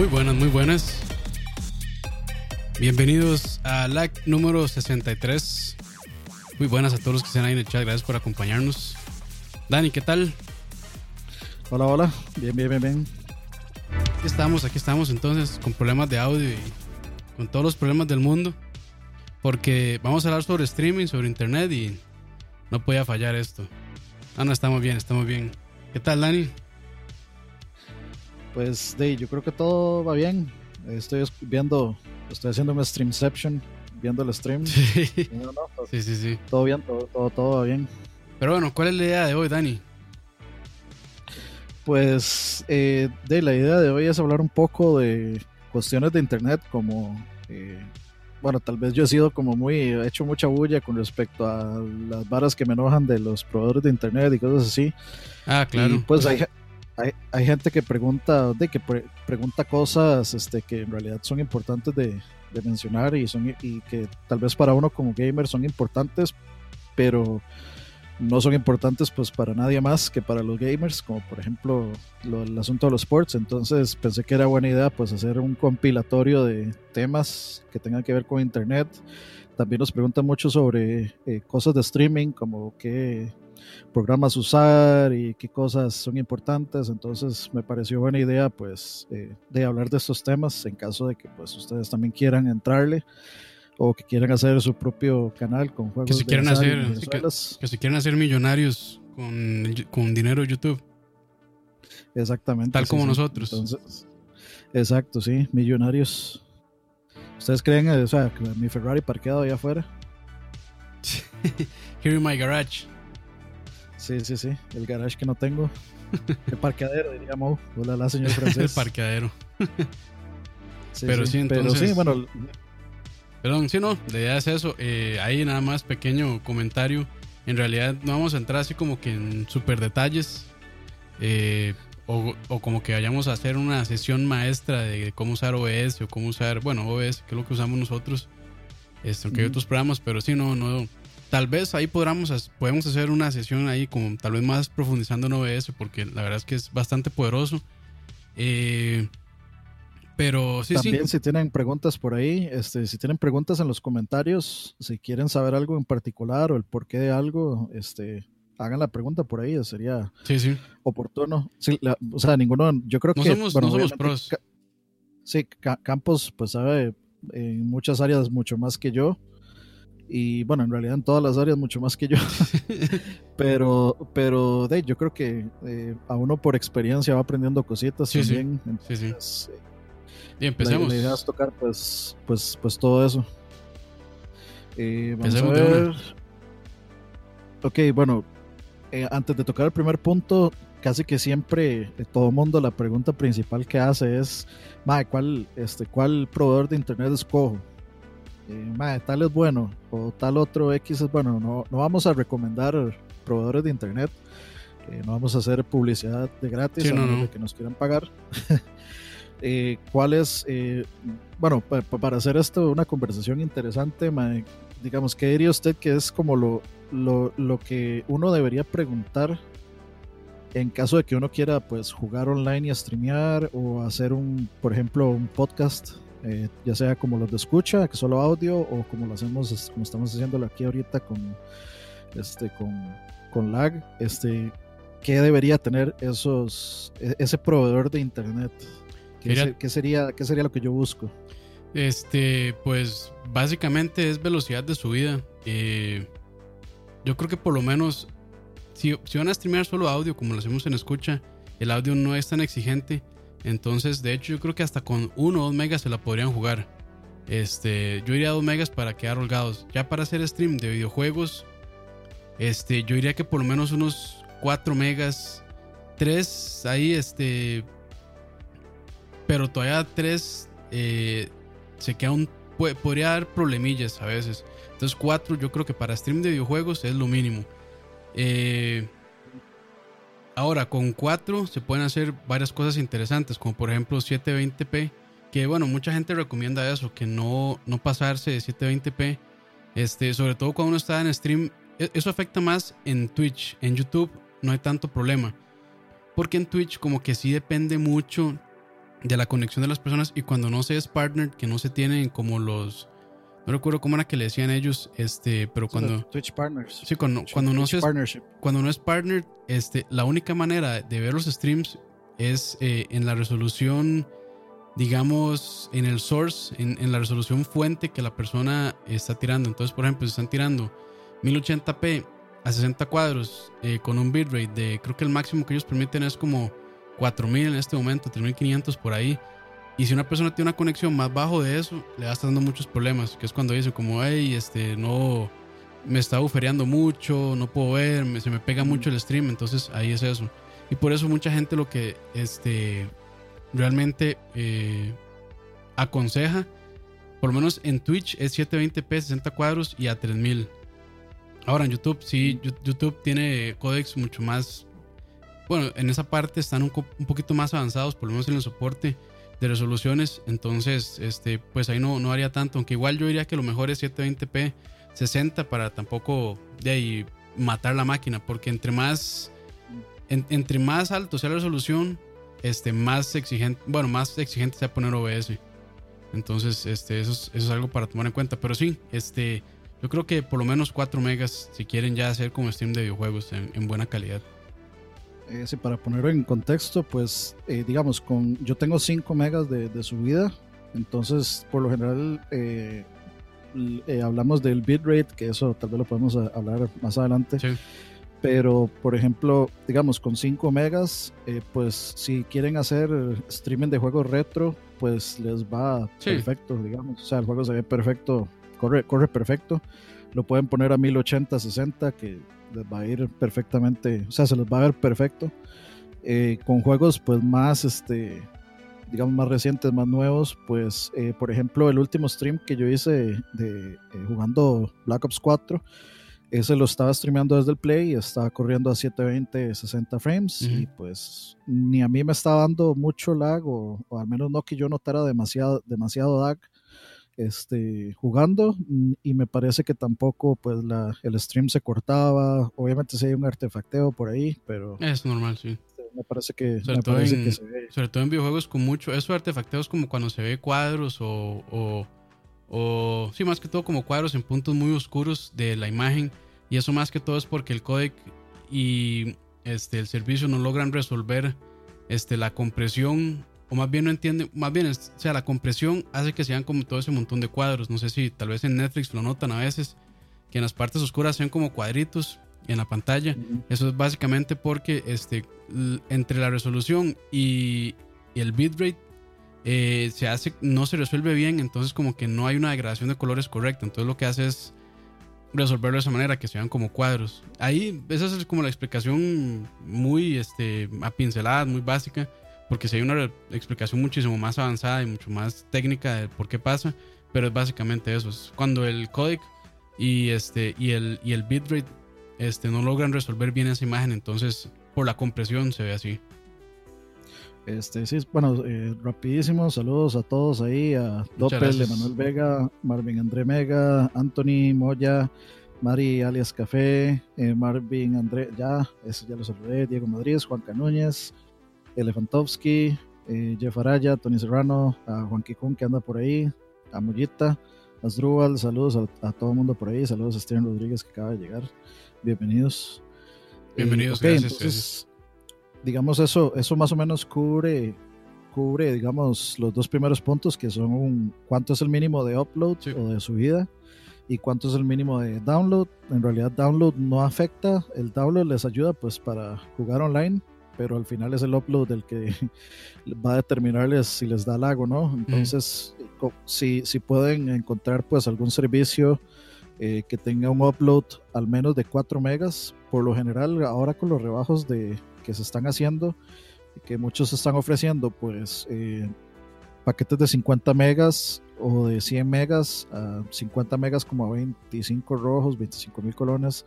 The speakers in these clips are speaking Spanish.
Muy buenas, muy buenas. Bienvenidos a LAC número 63. Muy buenas a todos los que están ahí en el chat. Gracias por acompañarnos. Dani, ¿qué tal? Hola, hola. Bien, bien, bien, bien. Aquí estamos, aquí estamos entonces con problemas de audio y con todos los problemas del mundo. Porque vamos a hablar sobre streaming, sobre internet y no podía fallar esto. Ah, no, estamos bien, estamos bien. ¿Qué tal, Dani? Pues, de, yo creo que todo va bien. Estoy viendo, estoy haciendo un streamception, viendo el stream. Sí, No, no, pues, sí, sí. sí. todo bien, todo, todo, todo va bien. Pero bueno, ¿cuál es la idea de hoy, Dani? Pues, eh, de la idea de hoy es hablar un poco de cuestiones de internet, como, eh, bueno, tal vez yo he sido como muy, he hecho mucha bulla con respecto a las varas que me enojan de los proveedores de internet y cosas así. Ah, claro. Y pues hay, hay, hay gente que pregunta, de que pre- pregunta cosas este, que en realidad son importantes de, de mencionar y, son, y que tal vez para uno como gamer son importantes, pero no son importantes pues para nadie más que para los gamers, como por ejemplo lo- el asunto de los sports. Entonces pensé que era buena idea pues hacer un compilatorio de temas que tengan que ver con internet. También nos preguntan mucho sobre eh, cosas de streaming, como qué programas usar y qué cosas son importantes. Entonces me pareció buena idea pues eh, de hablar de estos temas en caso de que pues ustedes también quieran entrarle o que quieran hacer su propio canal con juegos Que si quieren hacer- sí, que- si quieren hacer millonarios con, con dinero de YouTube. Exactamente. Tal sí, como sí. nosotros. Entonces, exacto, sí, millonarios. ¿Ustedes creen, eh, o sea, que mi Ferrari parqueado allá afuera? Here in my garage. Sí, sí, sí, el garage que no tengo. El parqueadero, diría Mo. Hola, la señor el francés. parqueadero. Sí, pero sí, Pero entonces- sí, bueno, Perdón, sí, no, la idea es eso. Eh, ahí nada más pequeño comentario. En realidad no vamos a entrar así como que en super detalles. eh, o, o como que vayamos a hacer una sesión maestra de cómo usar OBS o cómo usar, bueno, OBS, que es lo que usamos nosotros. Este, aunque hay otros programas, pero sí, no, no. Tal vez ahí podamos, podemos hacer una sesión ahí como tal vez más profundizando en OBS, porque la verdad es que es bastante poderoso. Eh, pero sí, También sí. si tienen preguntas por ahí, este, si tienen preguntas en los comentarios, si quieren saber algo en particular o el porqué de algo, este, hagan la pregunta por ahí, sería Sí, sí. oportuno. Sí, la- o sea, ninguno, yo creo No que somos, bueno, no somos pros. Ca- sí, Ca- Campos pues sabe en muchas áreas mucho más que yo. Y bueno, en realidad en todas las áreas mucho más que yo. pero, pero de, yo creo que eh, a uno por experiencia va aprendiendo cositas Sí, sí. también. Entonces, eh, Y la, empecemos. la idea es tocar pues, pues, pues todo eso. Eh, vamos Empecemos a ver. Ok, bueno, eh, antes de tocar el primer punto, casi que siempre eh, todo mundo la pregunta principal que hace es, "Mae, ¿cuál, este, ¿cuál proveedor de internet escojo? Eh, "Mae, tal es bueno o tal otro X es bueno. No, no vamos a recomendar proveedores de internet. eh, no vamos a hacer publicidad de gratis Sí, a no, no. de que nos quieran pagar. Eh, ¿Cuál es? eh, bueno, pa- pa- para hacer esto una conversación interesante, mae, digamos, ¿qué diría usted que es como lo, lo, lo que uno debería preguntar en caso de que uno quiera pues jugar online y streamear o hacer un, por ejemplo, un podcast, eh, ya sea como los de escucha, que solo audio, o como lo hacemos, como estamos haciéndolo aquí ahorita con este con, con lag, este, ¿qué debería tener esos e- ese proveedor de internet? ¿Qué, Mira- se- qué sería, ¿Qué sería lo que yo busco? Este, pues básicamente es velocidad de subida. Eh, yo creo que por lo menos, si, si van a streamear solo audio, como lo hacemos en escucha, el audio no es tan exigente. Entonces, de hecho, yo creo que hasta con 1 o 2 megas se la podrían jugar. Este, yo iría a 2 megas para quedar holgados. Ya para hacer stream de videojuegos, este, yo diría que por lo menos unos 4 megas, 3 ahí, este, pero todavía 3 se queda un. podría dar problemillas a veces. Entonces, 4 yo creo que para stream de videojuegos es lo mínimo. Eh, ahora, con 4 se pueden hacer varias cosas interesantes, como por ejemplo 720p. Que bueno, mucha gente recomienda eso, que no, no pasarse de 720p. Este, sobre todo cuando uno está en stream. e- Eso afecta más en Twitch. En YouTube no hay tanto problema. Porque en Twitch como que sí depende mucho de la conexión de las personas y cuando no se es partner, que no se tienen como los... No recuerdo cómo era que le decían ellos, este, pero cuando... Twitch Partners. Sí, cuando, cuando, no, se es, cuando no es partner, este, la única manera de ver los streams es eh, en la resolución, digamos, en el source, en, en, la resolución fuente que la persona está tirando. Entonces, por ejemplo, si están tirando 1080p a 60 cuadros eh, con un bitrate de, creo que el máximo que ellos permiten es como 4000 en este momento, 3500 por ahí. Y si una persona tiene una conexión más bajo de eso, le va a estar dando muchos problemas, que es cuando dice como, hey, este, no, me está bufereando mucho, no puedo ver, se me pega mucho el stream, entonces ahí es eso. Y por eso mucha gente lo que este, realmente eh, aconseja, por lo menos en Twitch es 720p 60 cuadros y a 3000. Ahora en YouTube, sí, YouTube tiene códex mucho más. Bueno, en esa parte están un, poquito más avanzados, por lo menos en el soporte de resoluciones. Entonces, este, pues ahí no, no haría tanto. Aunque igual yo diría que lo mejor es 720p 60 para tampoco de ahí matar la máquina. Porque entre más entre más alto sea la resolución, este, más exigente, bueno, más exigente sea poner OBS. Entonces, este, eso es, eso es algo para tomar en cuenta. Pero sí, este, yo creo que por lo menos 4 megas si quieren ya hacer como stream de videojuegos en, buena calidad. Eh, sí, para ponerlo en contexto, pues eh, digamos, con yo tengo 5 megas de, subida, entonces por lo general eh, hablamos del bitrate, que eso tal vez lo podemos hablar más adelante. Sí pero por ejemplo, digamos con 5 megas, eh, pues si quieren hacer streaming de juegos retro, pues les va perfecto, digamos. O sea, el juego se ve perfecto, corre, corre perfecto. Lo pueden poner a 1080, 60, que les va a ir perfectamente, o sea, se les va a ver perfecto. Eh, con juegos pues más, este, digamos, más recientes, más nuevos, pues eh, por ejemplo, el último stream que yo hice de jugando Black Ops 4 ese lo estaba streameando desde el Play estaba corriendo a 720, 60 frames. Y pues ni a mí me estaba dando mucho lag, o, al menos no que yo notara demasiado, demasiado lag este, jugando. Y me parece que tampoco pues la, el stream se cortaba. Obviamente si hay un artefacteo por ahí, pero. Es normal, sí. Este, me parece que, sobre, todo, en, sobre todo en videojuegos con mucho. Eso de artefacteos como cuando se ve cuadros o, o o sí, más que todo como cuadros en puntos muy oscuros de la imagen. Y eso más que todo es porque el codec y este, el servicio no logran resolver este, la compresión, o más bien no entienden, más bien, o sea, la compresión hace que sean como todo ese montón de cuadros. No sé si tal vez en Netflix lo notan a veces, que en las partes oscuras sean como cuadritos en la pantalla. Eso es básicamente porque este, entre la resolución y, y el bitrate eh, se hace, no se resuelve bien, entonces como que no hay una degradación de colores correcta. Entonces lo que hace es resolverlo de esa manera, que se vean como cuadros. Ahí, esa es como la explicación muy este, a pinceladas, muy básica, porque si hay una explicación muchísimo más avanzada y mucho más técnica de por qué pasa, pero es básicamente eso. Es cuando el codec y, este, y, el, y el bitrate este, no logran resolver bien esa imagen, entonces por la compresión se ve así. Este, sí, bueno, eh, rapidísimo, saludos a todos ahí, a Doppel, Emanuel Vega, Marvin André Mega, Anthony Moya, Mari alias Café, eh, Marvin André, ya, eso ya lo saludé, Diego Madrid, Juan Canúñez, Elefantovsky, eh, Jeff Araya, Tony Serrano, a Juan Kikun que anda por ahí, a Mollita, Asdrúbal, saludos a, todo el mundo por ahí, saludos a Steven Rodríguez que acaba de llegar, bienvenidos. Bienvenidos, gracias digamos, eso, eso más o menos cubre, cubre, digamos, los dos primeros puntos que son un, cuánto es el mínimo de upload o de subida y cuánto es el mínimo de download. En realidad download no afecta, el download les ayuda pues para jugar online, pero al final es el upload el que va a determinarles si les da lag o no. Entonces, si, si pueden encontrar pues algún servicio eh, que tenga un upload al menos de 4 megas, por lo general ahora con los rebajos de, que se están haciendo, que muchos están ofreciendo, pues eh, paquetes de 50 megas o de 100 megas, a 50 megas como a 25 rojos, 25 mil colones,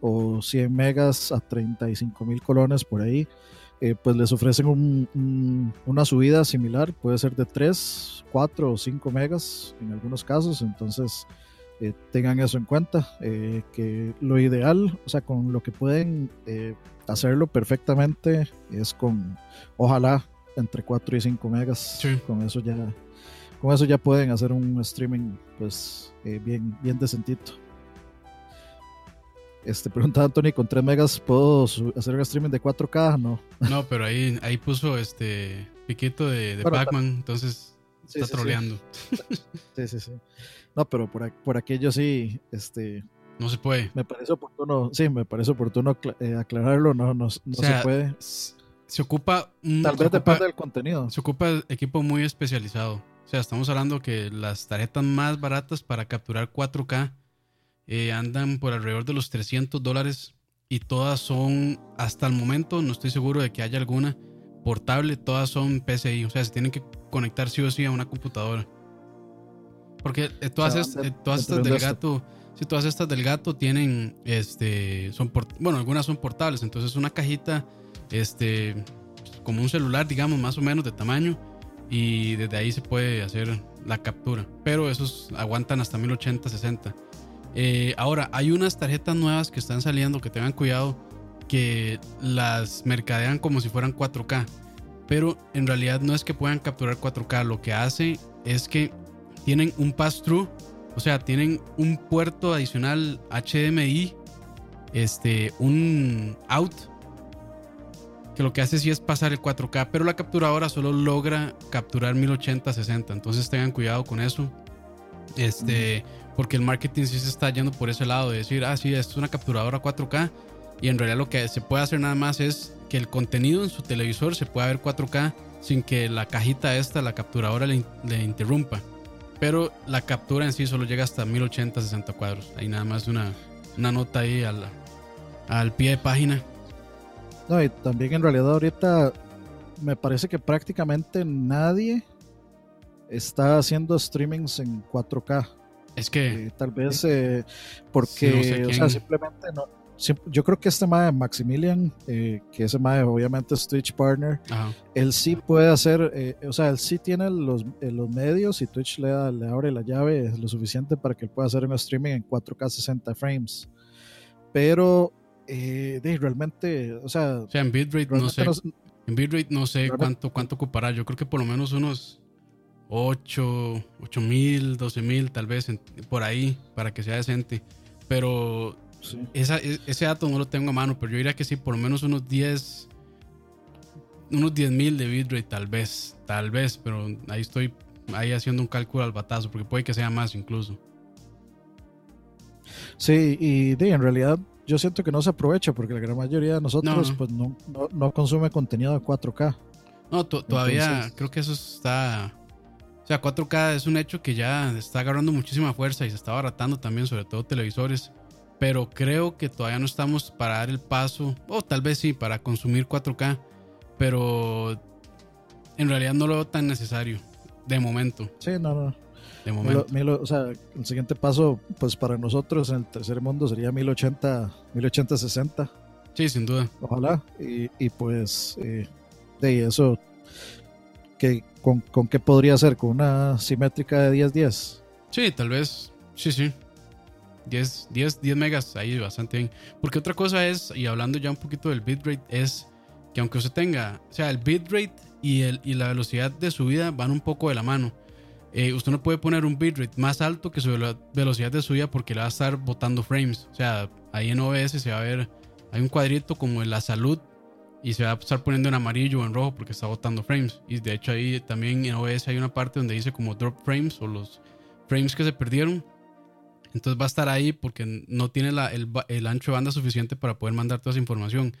o 100 megas a 35 mil colones por ahí. Eh, pues les ofrecen una subida similar, puede ser de 3, 4 o 5 megas en algunos casos, entonces eh, tengan eso en cuenta, que lo ideal, o sea, con lo que pueden hacerlo perfectamente es con, ojalá entre 4 y 5 megas. Con eso ya con eso ya pueden hacer un streaming pues eh, bien, bien decentito. Este, pregunta Anthony, ¿con 3 megas puedo hacer un streaming de 4K? No. No, pero ahí, ahí puso este piquito de, de Pac-Man, entonces está troleando. Sí. sí, sí, No, pero por, por aquello sí, este... No se puede. Me parece oportuno, sí, me parece oportuno eh, aclararlo, no, no, se puede. Se ocupa... Tal vez depende del contenido. Se ocupa equipo muy especializado. O sea, estamos hablando que las tarjetas más baratas para capturar 4K eh, andan por alrededor de los 300 dólares y todas son, hasta el momento, no estoy seguro de que haya alguna portable, todas son PCI, o sea, se tienen que conectar sí o sí a una computadora. Porque eh, todas, eh, todas estas del gato, sí, todas estas del gato tienen, este, son, bueno, algunas son portables, entonces una cajita, este, como un celular, digamos, más o menos de tamaño, y desde ahí se puede hacer la captura, pero esos aguantan hasta 1080, 60. Eh, ahora, hay unas tarjetas nuevas que están saliendo que tengan cuidado que las mercadean como si fueran 4K. Pero en realidad no es que puedan capturar 4K. Lo que hace es que tienen un pass-through. O sea, tienen un puerto adicional HDMI. Este, un out. Que lo que hace sí es pasar el 4K. Pero la capturadora solo logra capturar 1080-60. Entonces tengan cuidado con eso. Este porque el marketing sí se está yendo por ese lado de decir, ah, sí, esto es una capturadora 4K y en realidad lo que se puede hacer nada más es que el contenido en su televisor se pueda ver 4K sin que la cajita esta, la capturadora, le, interrumpa. Pero la captura en sí solo llega hasta 1080, 60 cuadros. Ahí nada más una, una nota ahí al, al pie de página. No, y también en realidad ahorita me parece que prácticamente nadie está haciendo streamings en 4K. Es que. Eh, tal vez eh, porque, o sea, simplemente no. yo creo que este mae Maximilian, eh, que ese mae obviamente es Twitch partner, él sí puede hacer, o sea, él sí tiene los, los medios y Twitch le, da, le abre la llave lo suficiente para que él pueda hacer un streaming en 4K 60 frames. Pero de, realmente, o sea, o sea en bitrate no sé. en bitrate no sé cuánto, cuánto ocupará. Yo creo que por lo menos unos 8, 8 mil, 12 mil, tal vez por ahí, para que sea decente. Pero esa, e, ese dato no lo tengo a mano, pero yo diría que sí, por lo menos unos 10, unos 10 mil de bitrate, tal vez, tal vez, pero ahí estoy ahí haciendo un cálculo al batazo, porque puede que sea más incluso. Sí, y de, en realidad yo siento que no se aprovecha porque la gran mayoría de nosotros pues no, no, consume contenido de 4K. No, todavía creo que eso está o sea, 4K es un hecho que ya está agarrando muchísima fuerza y se está baratando también, sobre todo televisores. Pero creo que todavía no estamos para dar el paso, o tal vez sí, para consumir 4K. Pero en realidad no lo veo tan necesario, de momento. Sí, no, no. De momento. o sea, el siguiente paso, pues para nosotros en el tercer mundo sería 1080, 1080-60. Sí, sin duda. Ojalá. Y, y pues, eh, de eso que, con, con, qué podría ser, con una simétrica de 10-10. Sí, tal vez, sí, sí. 10, 10, 10 megas, ahí bastante bien. Porque otra cosa es, y hablando ya un poquito del bitrate, es que aunque usted tenga, o sea, el bitrate y, el, y la velocidad de subida van un poco de la mano. Eh, usted no puede poner un bitrate más alto que su velocidad de subida porque le va a estar botando frames. O sea, ahí en OBS se va a ver, hay un cuadrito como en la salud y se va a estar poniendo en amarillo o en rojo porque está botando frames. Y de hecho ahí también en OBS hay una parte donde dice como drop frames o los frames que se perdieron. Entonces va a estar ahí porque no tiene la, el, el, ancho de banda suficiente para poder mandar toda esa información.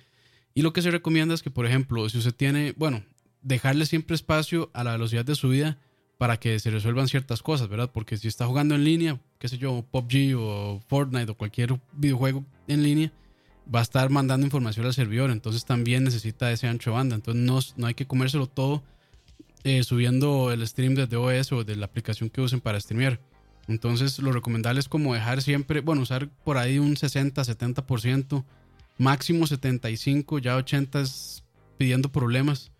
Y lo que se recomienda es que, por ejemplo, si usted tiene, bueno, dejarle siempre espacio a la velocidad de subida para que se resuelvan ciertas cosas, ¿verdad? Porque si está jugando en línea, qué sé yo, PUBG o Fortnite o cualquier videojuego en línea, va a estar mandando información al servidor, entonces también necesita ese ancho de banda. Entonces no, no hay que comérselo todo eh, subiendo el stream desde OS o de la aplicación que usen para streamear. Entonces lo recomendable es como dejar siempre, bueno, usar por ahí un 60, 70%, máximo 75, ya 80 es pidiendo problemas.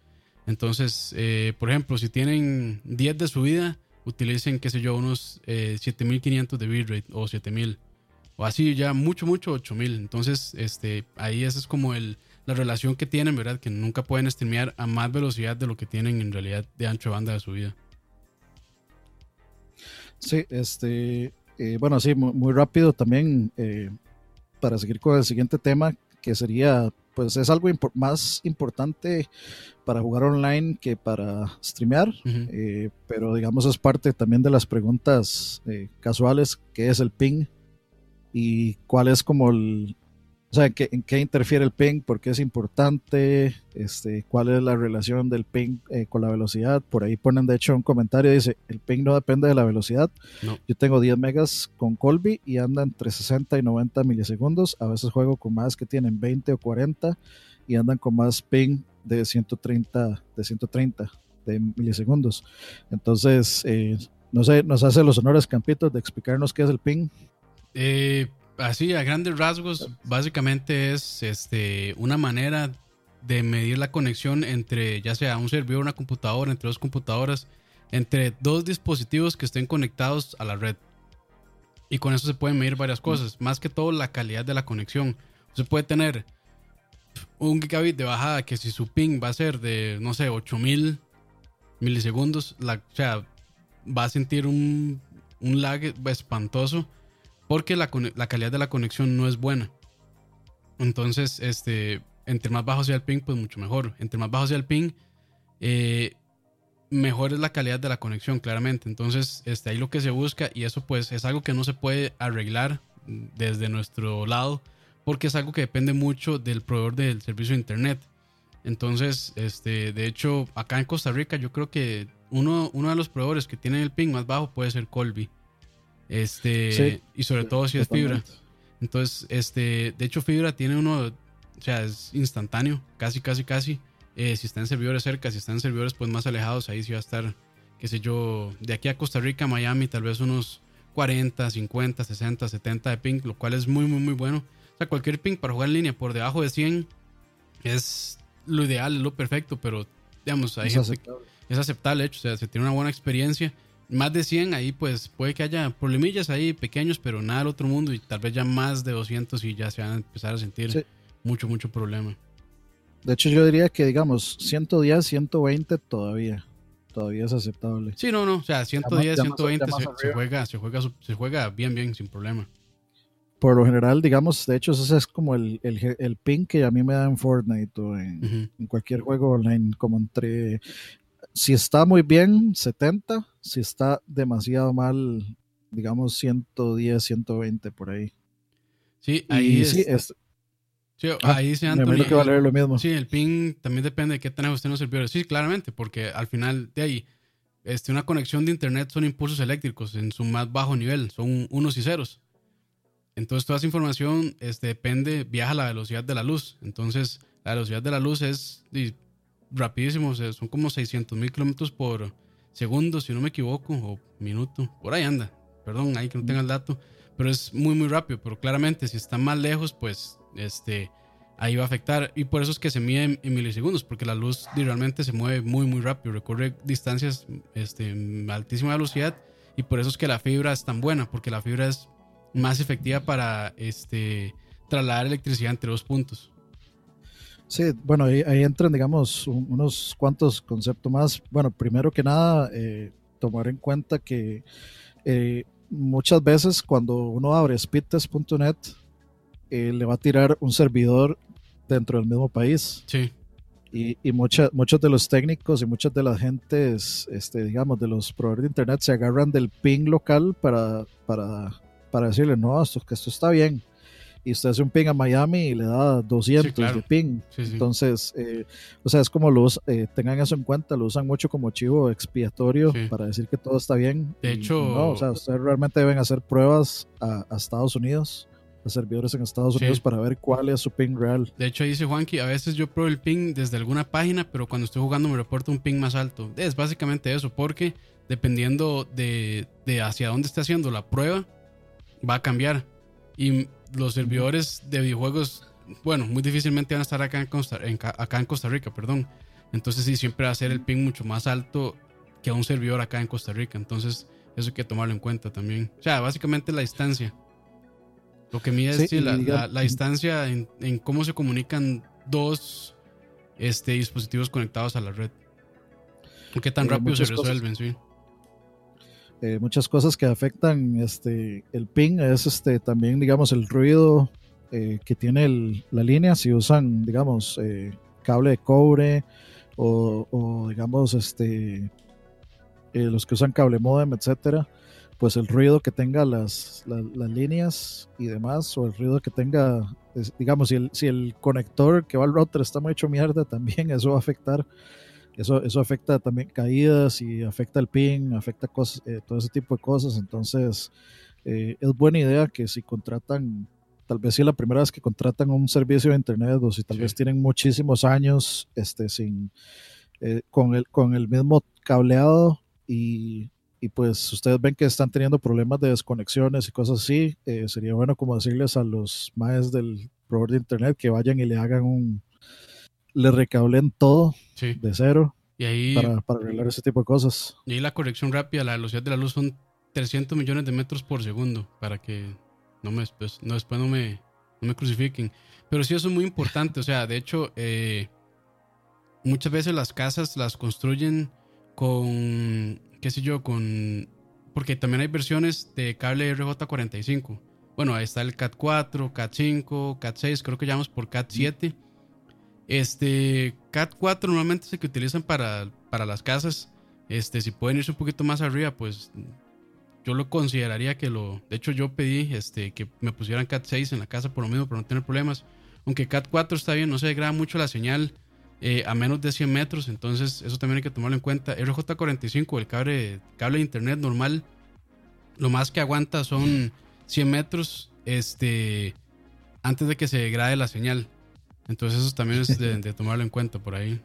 Entonces, eh, por ejemplo, si tienen 10 de subida, utilicen, qué sé yo, unos 7500 eh, de bitrate o 7000 o así ya mucho, mucho, 8000. Entonces, este, ahí ese es como el, la relación que tienen, ¿verdad? Que nunca pueden streamear a más velocidad de lo que tienen en realidad de ancho de banda de subida. Sí, este, eh, bueno, sí, muy, rápido también eh, para seguir con el siguiente tema, que sería, pues es algo más importante para jugar online que para streamear, eh, pero digamos es parte también de las preguntas casuales, que es el ping y cuál es como el, o sea, ¿en qué, ¿en qué, interfiere el ping? ¿Por qué es importante? Este, ¿Cuál es la relación del ping eh, con la velocidad? Por ahí ponen, de hecho, un comentario, dice, el ping no depende de la velocidad. Yo tengo 10 megas con Colby y anda entre 60 y 90 milisegundos. A veces juego con más que tienen 20 o 40 y andan con más ping de 130, de 130 de milisegundos. Entonces, eh, no sé, nos hace los honores, Campitos, de explicarnos qué es el ping. Eh, así a grandes rasgos, básicamente es este, una manera de medir la conexión entre ya sea un servidor, una computadora, entre dos computadoras, entre dos dispositivos que estén conectados a la red. Y con eso se pueden medir varias cosas, más que todo la calidad de la conexión. Se puede tener un gigabit de bajada que si su ping va a ser de, no sé, 8000 milisegundos, o sea, va a sentir un, un lag espantoso porque la, calidad de la conexión no es buena. Entonces, este, entre más bajo sea el ping, pues mucho mejor. Entre más bajo sea el ping, eh, mejor es la calidad de la conexión, claramente. Entonces, este, ahí lo que se busca, y eso pues es algo que no se puede arreglar desde nuestro lado, porque es algo que depende mucho del proveedor del servicio de Internet. Entonces, este, de hecho, acá en Costa Rica, yo creo que uno, uno de los proveedores que tiene el ping más bajo puede ser Colby. Este, y sobre todo si es fibra. Entonces, este, de hecho, fibra tiene uno, o sea, es instantáneo, casi, casi, casi. Eh, si están servidores cerca, si están en servidores pues más alejados, ahí sí va a estar, qué sé yo, de aquí a Costa Rica, Miami, tal vez unos 40, 50, 60, 70 de ping, lo cual es muy, muy, muy bueno. O sea, cualquier ping para jugar en línea por debajo de 100 es lo ideal, es lo perfecto, pero digamos, hay es aceptable. es aceptable, hecho, o sea, se tiene una buena experiencia más de 100, ahí pues puede que haya problemillas ahí pequeños, pero nada del otro mundo y tal vez ya más de 200 y ya se van a empezar a sentir mucho, mucho problema. De hecho, yo diría que, digamos, 110, 120 todavía. Todavía es aceptable. Sí, no, no. O sea, 110, 120 se, juega, se, juega, se juega bien, bien, sin problema. Por lo general, digamos, de hecho, ese es como el, el, el ping que a mí me da en Fortnite o en, en cualquier juego online, como entre si está muy bien, 70. Si está demasiado mal, digamos 110, 120 por ahí. Sí, ahí sí, es, sí, ah, ahí se Anthony, que va a leer lo mismo. Sí, el ping también depende de qué tenemos usted en los servidores. Sí, claramente, porque al final de ahí, este, una conexión de internet son impulsos eléctricos en su más bajo nivel, son unos y ceros. Entonces toda esa información este, depende, viaja a la velocidad de la luz. Entonces la velocidad de la luz es rapidísimo, son como 600 mil kilómetros por segundo, si no me equivoco, o minuto, por ahí anda, perdón, ahí que no tenga el dato, pero es muy, muy rápido, pero claramente si está más lejos, pues este, ahí va a afectar, y por eso es que se mide en, milisegundos, porque la luz realmente se mueve muy, muy rápido, recorre distancias este, altísima velocidad, y por eso es que la fibra es tan buena, porque la fibra es más efectiva para este, trasladar electricidad entre dos puntos. Sí, bueno, ahí, entran, digamos, unos cuantos conceptos más. Bueno, primero que nada, eh, tomar en cuenta que eh, muchas veces cuando uno abre speedtest.net, eh, le va a tirar un servidor dentro del mismo país. Sí. Y, y muchos de los técnicos y muchas de las gentes, este, digamos, de los proveedores de internet se agarran del ping local para, para, para decirle, no, esto, que esto está bien y usted hace un ping a Miami y le da 200 de ping. Entonces, eh, o sea, es como los, eh, tengan eso en cuenta, lo usan mucho como chivo expiatorio para decir que todo está bien. De hecho, no, o sea, ustedes realmente deben hacer pruebas a, Estados Unidos, a servidores en Estados Unidos para ver cuál es su ping real. De hecho, dice Juanqui, a veces yo pruebo el ping desde alguna página, pero cuando estoy jugando me reporta un ping más alto. Es básicamente eso, porque dependiendo de, de hacia dónde esté haciendo la prueba, va a cambiar. Y los servidores de videojuegos, bueno, muy difícilmente van a estar acá en Costa, acá en Costa Rica, perdón. Entonces sí, siempre va a ser el ping mucho más alto que a un servidor acá en Costa Rica. Entonces eso hay que tomarlo en cuenta también. O sea, básicamente la distancia. Lo que mide es la, distancia en, cómo se comunican dos este, dispositivos conectados a la red. ¿Qué tan rápido se cosas. resuelven? Sí. Eh, muchas cosas que afectan este el ping es este también digamos el ruido eh, que tiene el- la línea si usan digamos eh, cable de cobre o, digamos este los que usan cable modem etcétera pues el ruido que tenga las, la- las líneas y demás o el ruido que tenga digamos si el, si el conector que va al router está muy hecho mierda también eso va a afectar eso, eso afecta también caídas y afecta el ping, afecta cosas, eh, todo ese tipo de cosas. Entonces, eh, es buena idea que si contratan, tal vez si es la primera vez que contratan un servicio de internet o si tal Sí. vez tienen muchísimos años este, sin, eh, con, el, con el mismo cableado y, y pues ustedes ven que están teniendo problemas de desconexiones y cosas así, eh, sería bueno como decirles a los maes del proveedor de internet que vayan y le hagan un, le recablen todo Sí. de cero Y ahí, para, para arreglar ese tipo de cosas. y ahí la corrección rápida, la velocidad de la luz son 300 millones de metros por segundo para que no me después no, después no me, no me crucifiquen. Pero sí, eso es muy importante. O sea, de hecho, eh, muchas veces las casas las construyen con, qué sé yo, con... Porque también hay versiones de cable RJ45. Bueno, ahí está el CAT 4, CAT 5, CAT 6, creo que llamamos por CAT 7. Este, CAT 4 normalmente es el que utilizan para, para las casas. Este, si pueden irse un poquito más arriba, pues yo lo consideraría que lo. De hecho, yo pedí este, que me pusieran CAT 6 en la casa por lo mismo, para no tener problemas. Aunque CAT 4 está bien, no se degrada mucho la señal eh, a menos de 100 metros, entonces eso también hay que tomarlo en cuenta. RJ45, el cable, cable de internet normal, lo más que aguanta son 100 metros este, antes de que se degrade la señal. Entonces eso también es de, de tomarlo en cuenta por ahí.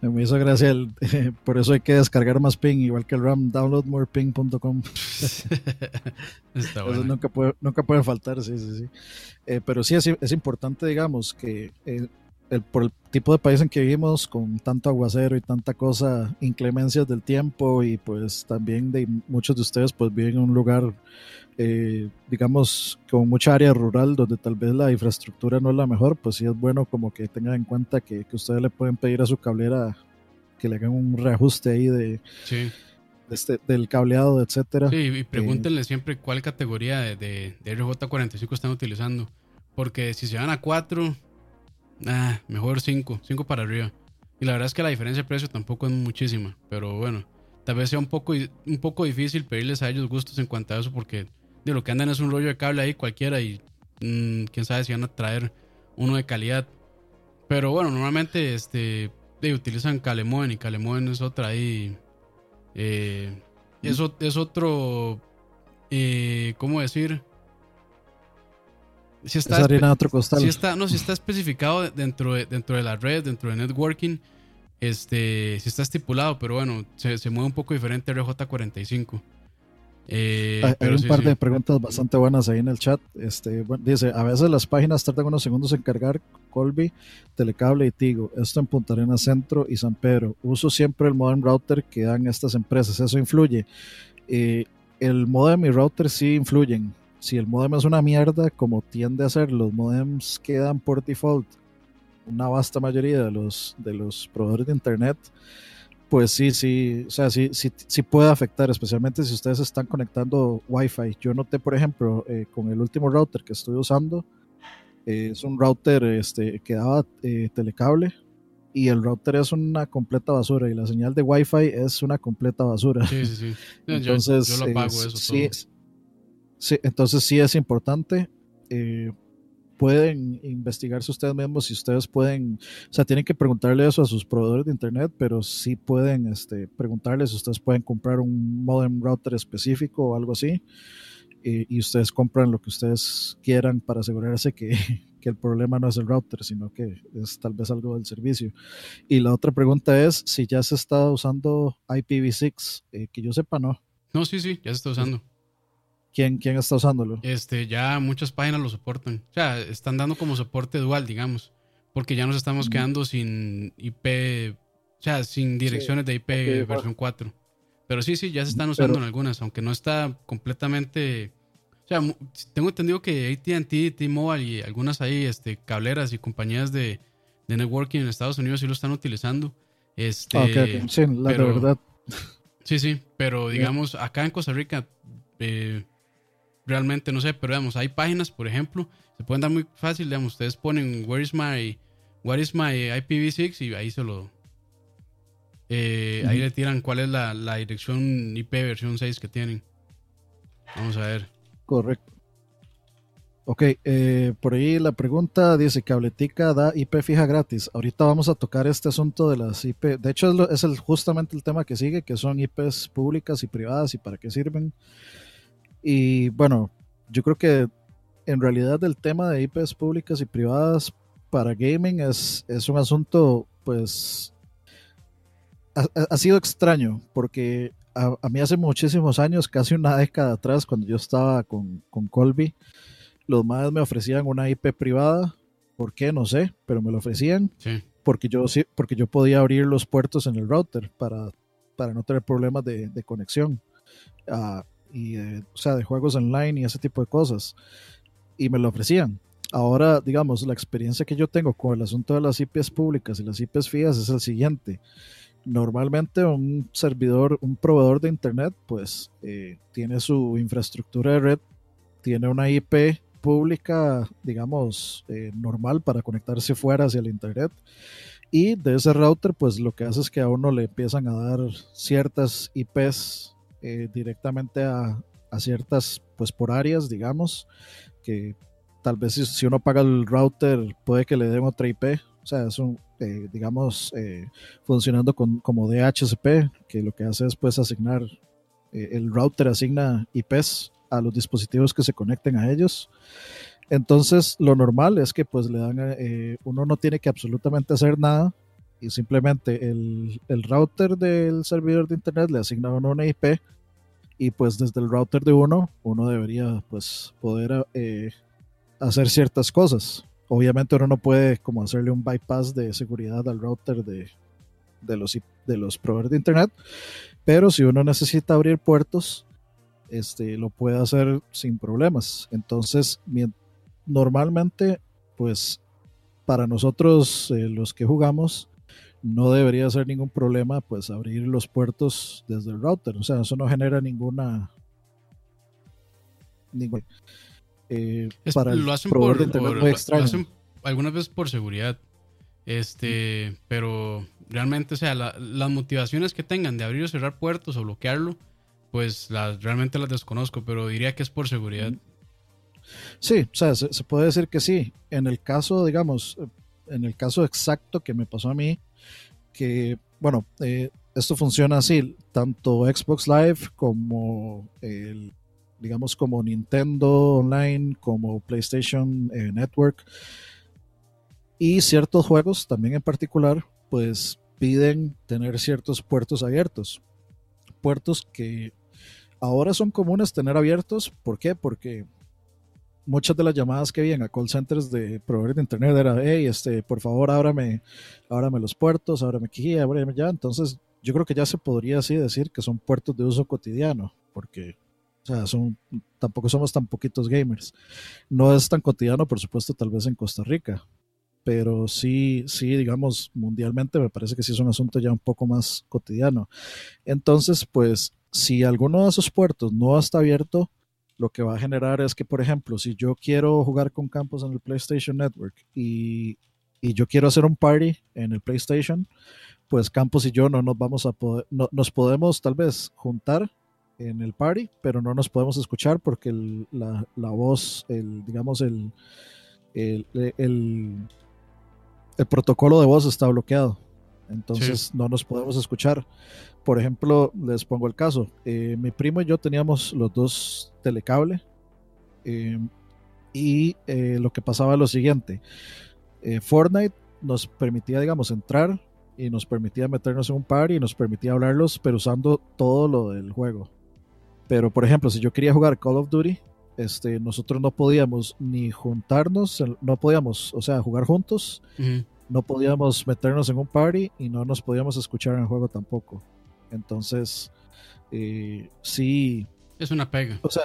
Me hizo gracia, el, por eso hay que descargar más ping, igual que el RAM, downloadmoreping.com. Está Eso bueno. nunca puede, nunca puede faltar, sí, sí, sí. Eh, pero sí es, es importante, digamos, que eh, el, por el tipo de país en que vivimos, con tanto aguacero y tanta cosa, inclemencias del tiempo y pues también de muchos de ustedes pues viven en un lugar, eh, digamos, con mucha área rural donde tal vez la infraestructura no es la mejor, pues sí es bueno como que tengan en cuenta que, que ustedes le pueden pedir a su cablera que le hagan un reajuste ahí de, Sí. de este, del cableado, etcétera. Sí, y pregúntenle siempre cuál categoría de, de, de RJ45 están utilizando. Porque si se van a 4, ah, mejor 5, 5 para arriba. Y la verdad es que la diferencia de precio tampoco es muchísima. Pero bueno, tal vez sea un poco, un poco difícil pedirles a ellos gustos en cuanto a eso. Porque de lo que andan es un rollo de cable ahí cualquiera. Y mm, quién sabe si van a traer uno de calidad. Pero bueno, normalmente este, de, utilizan Calemoen y Calemoen es otra ahí. Eh, es, otro. Eh, ¿Cómo decir? Si está, es otro costal. si está, no, si está especificado dentro de, dentro de la red, dentro de networking, este, si está estipulado, pero bueno, se, se mueve un poco diferente RJ45. Eh, Hay, un sí, par sí. de preguntas bastante buenas ahí en el chat. Este, bueno, dice, a veces las páginas tardan unos segundos en cargar Colby, Telecable y Tigo. Esto en Punta Arenas Centro y San Pedro. Uso siempre el modem router que dan estas empresas. ¿Eso influye? Eh, el modem y router sí influyen. Si el modem es una mierda, como tiende a ser los modems que dan por default una vasta mayoría de los, de los proveedores de internet, pues sí, sí, o sea, sí, sí, sí puede afectar, especialmente si ustedes están conectando Wi-Fi. Yo noté, por ejemplo, eh, con el último router que estoy usando, eh, es un router este, que daba eh, telecable y el router es una completa basura y la señal de Wi-Fi es una completa basura. Sí, sí, sí. Yo- Entonces, yo, lo apago eh, eso sí, todo. sí, entonces sí es importante. Pueden investigarse ustedes mismos si ustedes pueden, o sea, tienen que preguntarle eso a sus proveedores de internet, pero sí pueden este, preguntarles si ustedes pueden comprar un modem router específico o algo así, y, y ustedes compran lo que ustedes quieran para asegurarse que, que el problema no es el router, sino que es tal vez algo del servicio. Y la otra pregunta es si ya se está usando IPv6, eh, que yo sepa no. No, sí, sí, ya se está usando. ¿Quién, quién está usándolo? Este, ya muchas páginas lo soportan. O sea, están dando como soporte dual, digamos. Porque ya nos estamos Mm. quedando sin IP, o sea, sin direcciones de IP versión 4. Pero sí, sí, ya se están usando Pero- en algunas, aunque no está completamente O sea, tengo entendido que ATT, T-Mobile y algunas ahí, este, cableras y compañías de, de, networking en Estados Unidos sí lo están utilizando. Este, ah, Sí, la verdad. Sí, sí, pero digamos, acá en Costa Rica, eh, realmente no sé, pero digamos, hay páginas, por ejemplo, se pueden dar muy fácil, digamos, ustedes ponen Where is my, what is my IPv6 y ahí se lo, eh, ahí le tiran cuál es la, la, dirección IP versión 6 que tienen. Vamos a ver. Correcto. Ok, eh, por ahí la pregunta dice, Cabletica da IP fija gratis. Ahorita vamos a tocar este asunto de las IP. De hecho, es, el, justamente el tema que sigue, que son IPs públicas y privadas y para qué sirven. Y bueno, yo creo que en realidad el tema de IPs públicas y privadas para gaming es, es un asunto, pues, ha, sido extraño, porque a, mí hace muchísimos años, casi una década atrás, cuando yo estaba con, con Colby, los madres me ofrecían una IP privada. ¿Por qué? No sé, pero me lo ofrecían. Porque, yo, porque yo podía abrir los puertos en el router para, para no tener problemas de, conexión. Ah, y, o sea, de juegos online y ese tipo de cosas. Y me lo ofrecían. Ahora, digamos, la experiencia que yo tengo con el asunto de las IPs públicas y las IPs fías es el siguiente. Normalmente un servidor, un proveedor de Internet, pues eh, tiene su infraestructura de red, tiene una IP pública, digamos, eh, normal para conectarse fuera hacia el Internet. Y de ese router, pues lo que hace es que a uno le empiezan a dar ciertas IPs eh, directamente a, ciertas, pues por áreas, digamos, que tal vez si, uno paga el router puede que le den otra IP. O sea, es un, eh, digamos, funcionando con, como DHCP, que lo que hace es pues asignar, el router asigna IPs a los dispositivos que se conecten a ellos. Entonces, lo normal es que pues le dan, eh, uno no tiene que absolutamente hacer nada y simplemente el, el, router del servidor de internet le asigna a uno una IP y pues desde el router de uno, uno debería pues poder eh, hacer ciertas cosas. Obviamente uno no puede como hacerle un bypass de seguridad al router de, de los, de los proveedores de internet, pero si uno necesita abrir puertos, este, lo puede hacer sin problemas. Entonces, normalmente, pues para nosotros eh, los que jugamos, no debería ser ningún problema pues abrir los puertos desde el router. O sea, eso no genera ninguna... Eh, para lo hacen por, hacen algunas veces por seguridad. Este, pero realmente, o sea, las motivaciones que tengan de abrir o cerrar puertos o bloquearlo, pues realmente las desconozco, pero diría que es por seguridad. Sí, o sea, se, puede decir que sí. En el caso, digamos, en el caso exacto que me pasó a mí, que, bueno, eh, esto funciona así, tanto Xbox Live como el, digamos, como Nintendo Online, como PlayStation eh, Network y ciertos juegos también en particular, pues piden tener ciertos puertos abiertos. Puertos que ahora son comunes tener abiertos. ¿Por qué? Porque muchas de las llamadas que vienen a call centers de proveedores de internet era, hey, este, por favor, ábrame, ábrame los puertos, ábrame aquí, ábrame ya. Entonces, yo creo que ya se podría así decir que son puertos de uso cotidiano, porque, son, tampoco somos tan poquitos gamers. No es tan cotidiano, por supuesto, tal vez en Costa Rica, pero sí, sí, digamos, mundialmente me parece que sí es un asunto ya un poco más cotidiano. Entonces, pues si alguno de esos puertos no está abierto, lo que va a generar es que, por ejemplo, si yo quiero jugar con campos en el PlayStation Network y, yo quiero hacer un party en el PlayStation, pues Campos y yo no nos vamos a poder, no, nos podemos tal vez juntar en el party, pero no nos podemos escuchar porque la, voz, el, digamos, el, el, el, protocolo de voz está bloqueado. Entonces no nos podemos escuchar. Por ejemplo, les pongo el caso. Eh, mi primo y yo teníamos los dos telecable. Eh, y eh, lo que pasaba es lo siguiente. Fortnite nos permitía, digamos, entrar y nos permitía meternos en un par y nos permitía hablarlos, pero usando todo lo del juego. Pero, por ejemplo, si yo quería jugar Call of Duty, este, nosotros no podíamos ni juntarnos, no podíamos, o sea, jugar juntos, no podíamos meternos en un party y no nos podíamos escuchar en el juego tampoco. Entonces, eh, sí. Es una pega. O sea,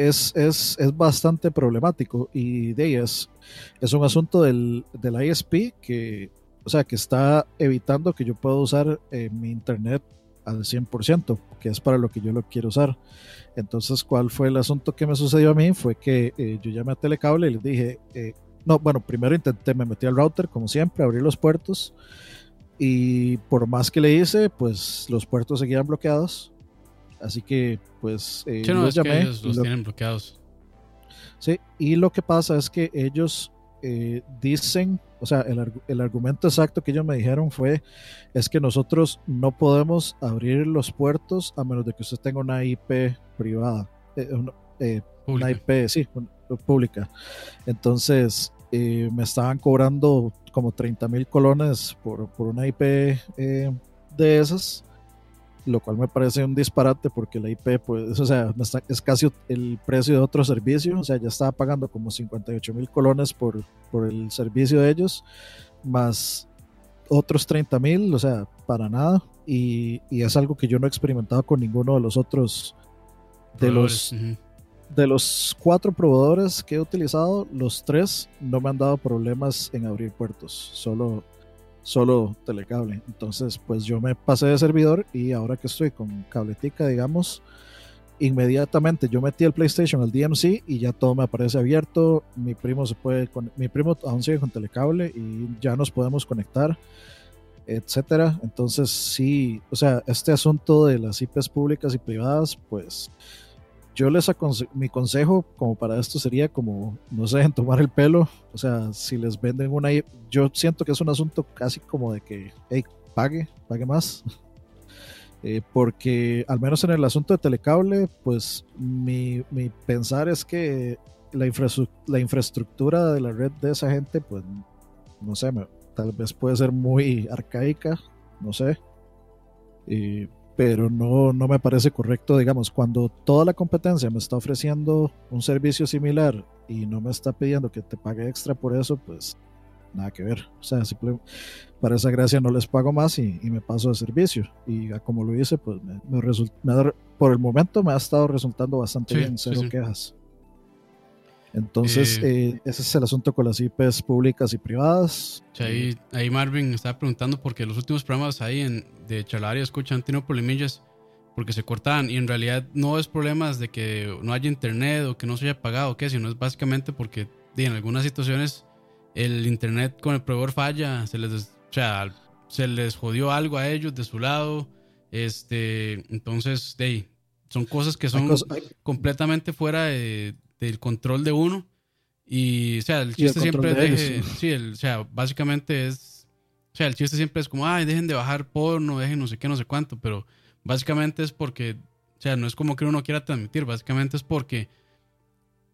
es, es, es bastante problemático y de ellas es un asunto del, del ISP que, o sea, que está evitando que yo pueda usar eh, mi internet al 100%, que es para lo que yo lo quiero usar. Entonces, ¿cuál fue el asunto que me sucedió a mí? Fue que eh, yo llamé a Telecable y les dije, eh, no, bueno, primero intenté, me metí al router, como siempre, abrí los puertos y por más que le hice, pues los puertos seguían bloqueados. Así que, pues, eh, los llamé. los tienen bloqueados. Sí, y lo que pasa es que ellos eh, dicen, o sea, el, el, argumento exacto que ellos me dijeron fue, es que nosotros no podemos abrir los puertos a menos de que usted tenga una IP privada, eh, eh, una, IP, sí, pública. Entonces, me estaban cobrando como 30 mil colones por, por, una IP de esas lo cual me parece un disparate porque la IP, pues, o sea, es casi el precio de otro servicio, o sea, ya estaba pagando como 58 mil colones por, por el servicio de ellos, más otros 30 mil, o sea, para nada, y, y, es algo que yo no he experimentado con ninguno de los otros, de los... De los cuatro proveedores que he utilizado, los tres no me han dado problemas en abrir puertos. Solo solo telecable. Entonces, pues yo me pasé de servidor y ahora que estoy con cabletica, digamos, inmediatamente yo metí el PlayStation al DMC y ya todo me aparece abierto. Mi primo se puede, con, mi primo aún sigue con telecable y ya nos podemos conectar, etcétera. Entonces, sí, o sea, este asunto de las IPs públicas y privadas, pues yo les mi consejo como para esto sería como no se dejen tomar el pelo, o sea, si les venden una yo siento que es un asunto casi como de que, hey, pague, pague más. Eh, porque al menos en el asunto de telecable, pues mi, mi pensar es que la, la, infraestructura de la red de esa gente, pues no sé, tal vez puede ser muy arcaica, no sé. Y pero no, no me parece correcto, digamos, cuando toda la competencia me está ofreciendo un servicio similar y no me está pidiendo que te pague extra por eso, pues nada que ver. O sea, para esa gracia no les pago más y, me paso de servicio. Y como lo hice, pues me, me, por el momento me ha estado resultando bastante bien, cero quejas. Entonces, eh, eh, ese es el asunto con las IPs públicas y privadas. ahí, ahí, Marvin estaba preguntando porque los últimos programas ahí en, de Chalaria escuchan han tenido problemillas porque se cortaban y en realidad no es problemas de que no haya internet o que no se haya pagado o qué, sino es básicamente porque en algunas situaciones el internet con el proveedor falla, se les, o sea, se les jodió algo a ellos de su lado. Este, entonces, de, son cosas que son completamente fuera de del control de uno. Y, o sea, el chiste siempre es sí, el, o sea, básicamente es, o sea, el chiste siempre es como, ay, dejen de bajar porno, dejen no sé qué, no sé cuánto, pero básicamente es porque, o sea, no es como que uno quiera transmitir, básicamente es porque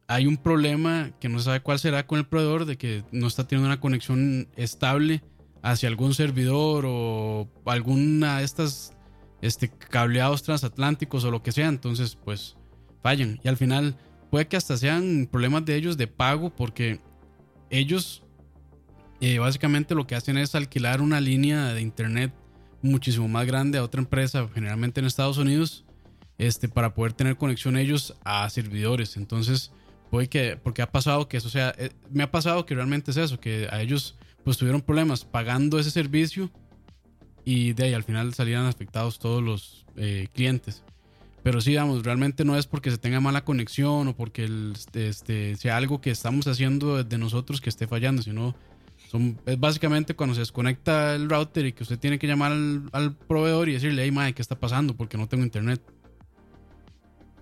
hay un problema que no sabe cuál será con el proveedor de que no está teniendo una conexión estable hacia algún servidor o alguna de estas este, cableados transatlánticos o lo que sea, entonces pues fallan y al final puede que hasta sean problemas de ellos de pago porque ellos eh, básicamente lo que hacen es alquilar una línea de internet muchísimo más grande a otra empresa, generalmente en Estados Unidos, este, para poder tener conexión ellos a servidores. Entonces, puede que, porque ha pasado que eso sea, eh, me ha pasado que realmente es eso, que a ellos pues tuvieron problemas pagando ese servicio y de ahí al final salían afectados todos los eh, clientes. Pero sí, digamos, realmente no es porque se tenga mala conexión o porque el, este, sea algo que estamos haciendo de nosotros que esté fallando, sino son, es básicamente cuando se desconecta el router y que usted tiene que llamar al, proveedor y decirle, hey, madre, ¿qué está pasando? Porque no tengo internet.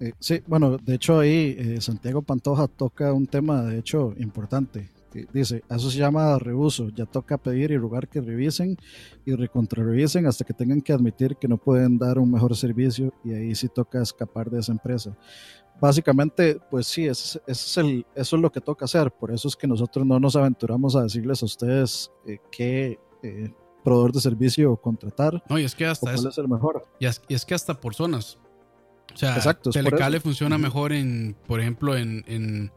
Eh, sí, bueno, de hecho ahí eh, Santiago Pantoja toca un tema, de hecho, importante. Dice, eso se llama reuso, ya toca pedir y rogar que revisen y recontrarrevisen hasta que tengan que admitir que no pueden dar un mejor servicio y ahí sí toca escapar de esa empresa. Básicamente, pues sí, es, es el, eso es lo que toca hacer, por eso es que nosotros no nos aventuramos a decirles a ustedes eh, qué eh, proveedor de servicio contratar. No, y es que hasta cuál es, el mejor. Y es, que hasta por zonas. O sea, Exacto, Telecale funciona mejor en, por ejemplo, en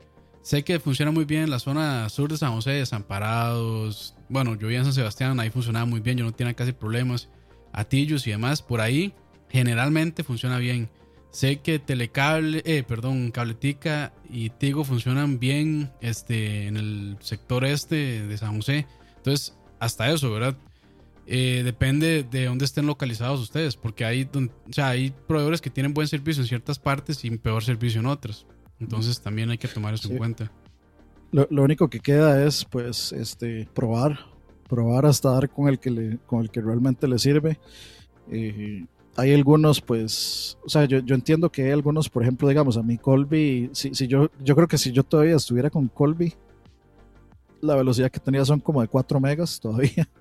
Sé que funciona muy bien en la zona sur de San José, Desamparados. Bueno, yo vivía en San Sebastián, ahí funcionaba muy bien, yo no tenía casi problemas. Atillos y demás, por ahí generalmente funciona bien. sé que Telecable, eh, perdón, Cabletica y Tigo funcionan bien este, en el sector este de San José. Entonces, hasta eso, ¿verdad? Eh, depende de dónde estén localizados ustedes, porque hay, o sea, hay proveedores que tienen buen servicio en ciertas partes y peor servicio en otras. Entonces también hay que tomar eso en cuenta. Lo, lo, único que queda es pues este probar, probar hasta dar con el que le, con el que realmente le sirve. Eh, hay algunos, pues, o sea, yo, yo, entiendo que hay algunos, por ejemplo, digamos, a mi Colby, si, si yo, yo creo que si yo todavía estuviera con Colby, la velocidad que tenía son como de 4 megas todavía.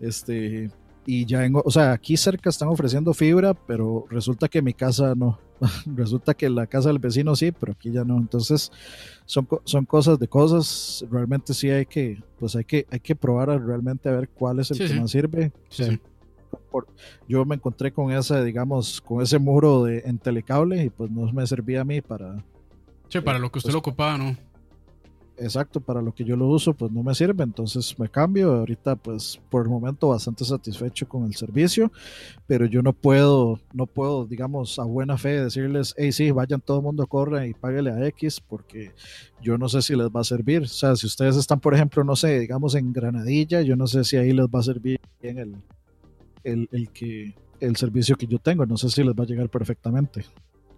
Este, y ya o sea, aquí cerca están ofreciendo fibra, pero resulta que mi casa no. resulta que la casa del vecino sí, pero aquí ya no. Entonces, son, son cosas de cosas. Realmente sí hay que, pues hay que, hay que probar realmente a ver cuál es el que más sirve. yo me encontré con ese, digamos, con ese muro de, en telecable y pues no me servía a mí para... Sí, para lo que usted pues lo ocupaba, ¿no? Exacto, para lo que yo lo uso, pues no me sirve, entonces me cambio. Ahorita, pues por el momento bastante satisfecho con el servicio, pero yo no puedo, no puedo, digamos, a buena fe decirles, hey, sí, vayan todo el mundo, corre y páguele a X, porque yo no sé si les va a servir. O sea, si ustedes están, por ejemplo, no sé, digamos en Granadilla, yo no sé si ahí les va a servir bien el, el, el que el servicio que yo tengo, no sé si les va a llegar perfectamente.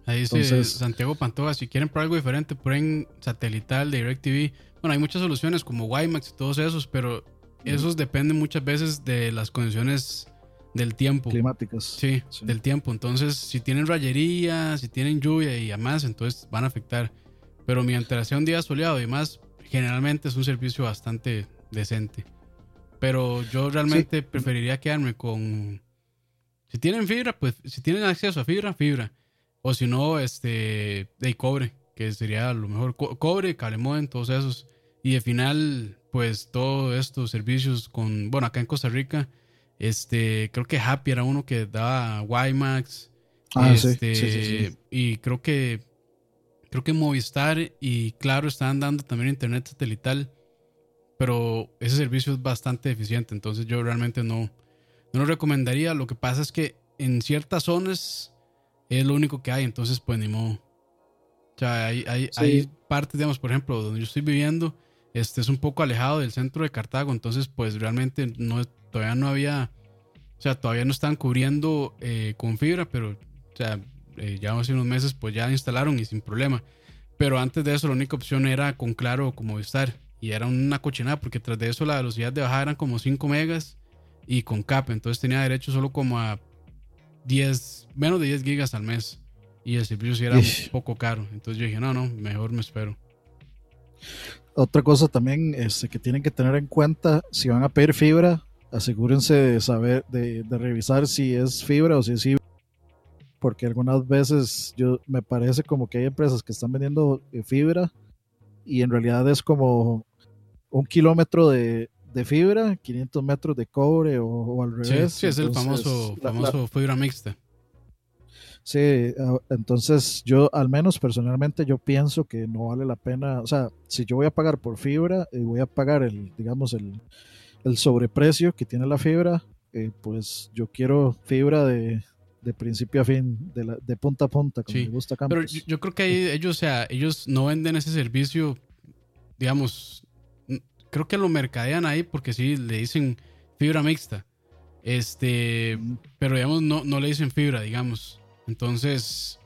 Ahí dice Santiago Pantoja, si quieren por algo diferente, prueben satelital, DirecTV. Bueno, hay muchas soluciones como WiMAX y todos esos, pero esos dependen muchas veces de las condiciones del tiempo. Climáticas. Sí, del tiempo. Entonces, si tienen rayería, si tienen lluvia y demás, entonces van a afectar. Pero mientras sea un día soleado y demás, generalmente es un servicio bastante decente. Pero yo realmente preferiría quedarme con... Si tienen fibra, pues si tienen acceso a fibra, fibra. O si no, este, de cobre, que sería lo mejor. cobre, cable modem, todos esos. Y de final, pues todos estos servicios con, bueno, acá en Costa Rica, este, creo que Happy era uno que daba WiMAX. Ah, este, sí, sí, sí, Y creo que, creo que Movistar y Claro están dando también internet satelital. Pero ese servicio es bastante eficiente, entonces yo realmente no, no lo recomendaría. Lo que pasa es que en ciertas zonas es lo único que hay, entonces pues ni modo. O sea, hay, hay, hay partes, digamos, por ejemplo, donde yo estoy viviendo, este es un poco alejado del centro de Cartago, entonces pues realmente no, todavía no había, o sea, todavía no están cubriendo eh, con fibra, pero, o sea, eh, ya hace unos meses pues ya instalaron y sin problema. Pero antes de eso la única opción era con Claro o con Movistar y era una cochinada porque tras de eso la velocidad de bajada eran como 5 megas y con CAP, entonces tenía derecho solo como a 10, menos de 10 gigas al mes. Y el servicio sí era un poco caro. Entonces yo dije, no, no, mejor me espero. Otra cosa también este, que tienen que tener en cuenta, si van a pedir fibra, asegúrense de saber, de, revisar si es fibra o si es fibra. Porque algunas veces yo me parece como que hay empresas que están vendiendo eh, fibra y en realidad es como un kilómetro de, de fibra, 500 metros de cobre o, al revés. Sí, es el famoso, famoso fibra mixta. Sí, ah, entonces yo al menos personalmente yo pienso que no vale la pena, o sea, si yo voy a pagar por fibra y voy a pagar el, digamos, el, sobreprecio que tiene la fibra, eh, pues yo quiero fibra de, principio a fin, de, de punta a punta, como me gusta Pero yo, creo que ellos, o sea, ellos no venden ese servicio, digamos, creo que lo mercadean ahí porque sí le dicen fibra mixta. Este, pero digamos, no, no le dicen fibra, digamos. Entonces,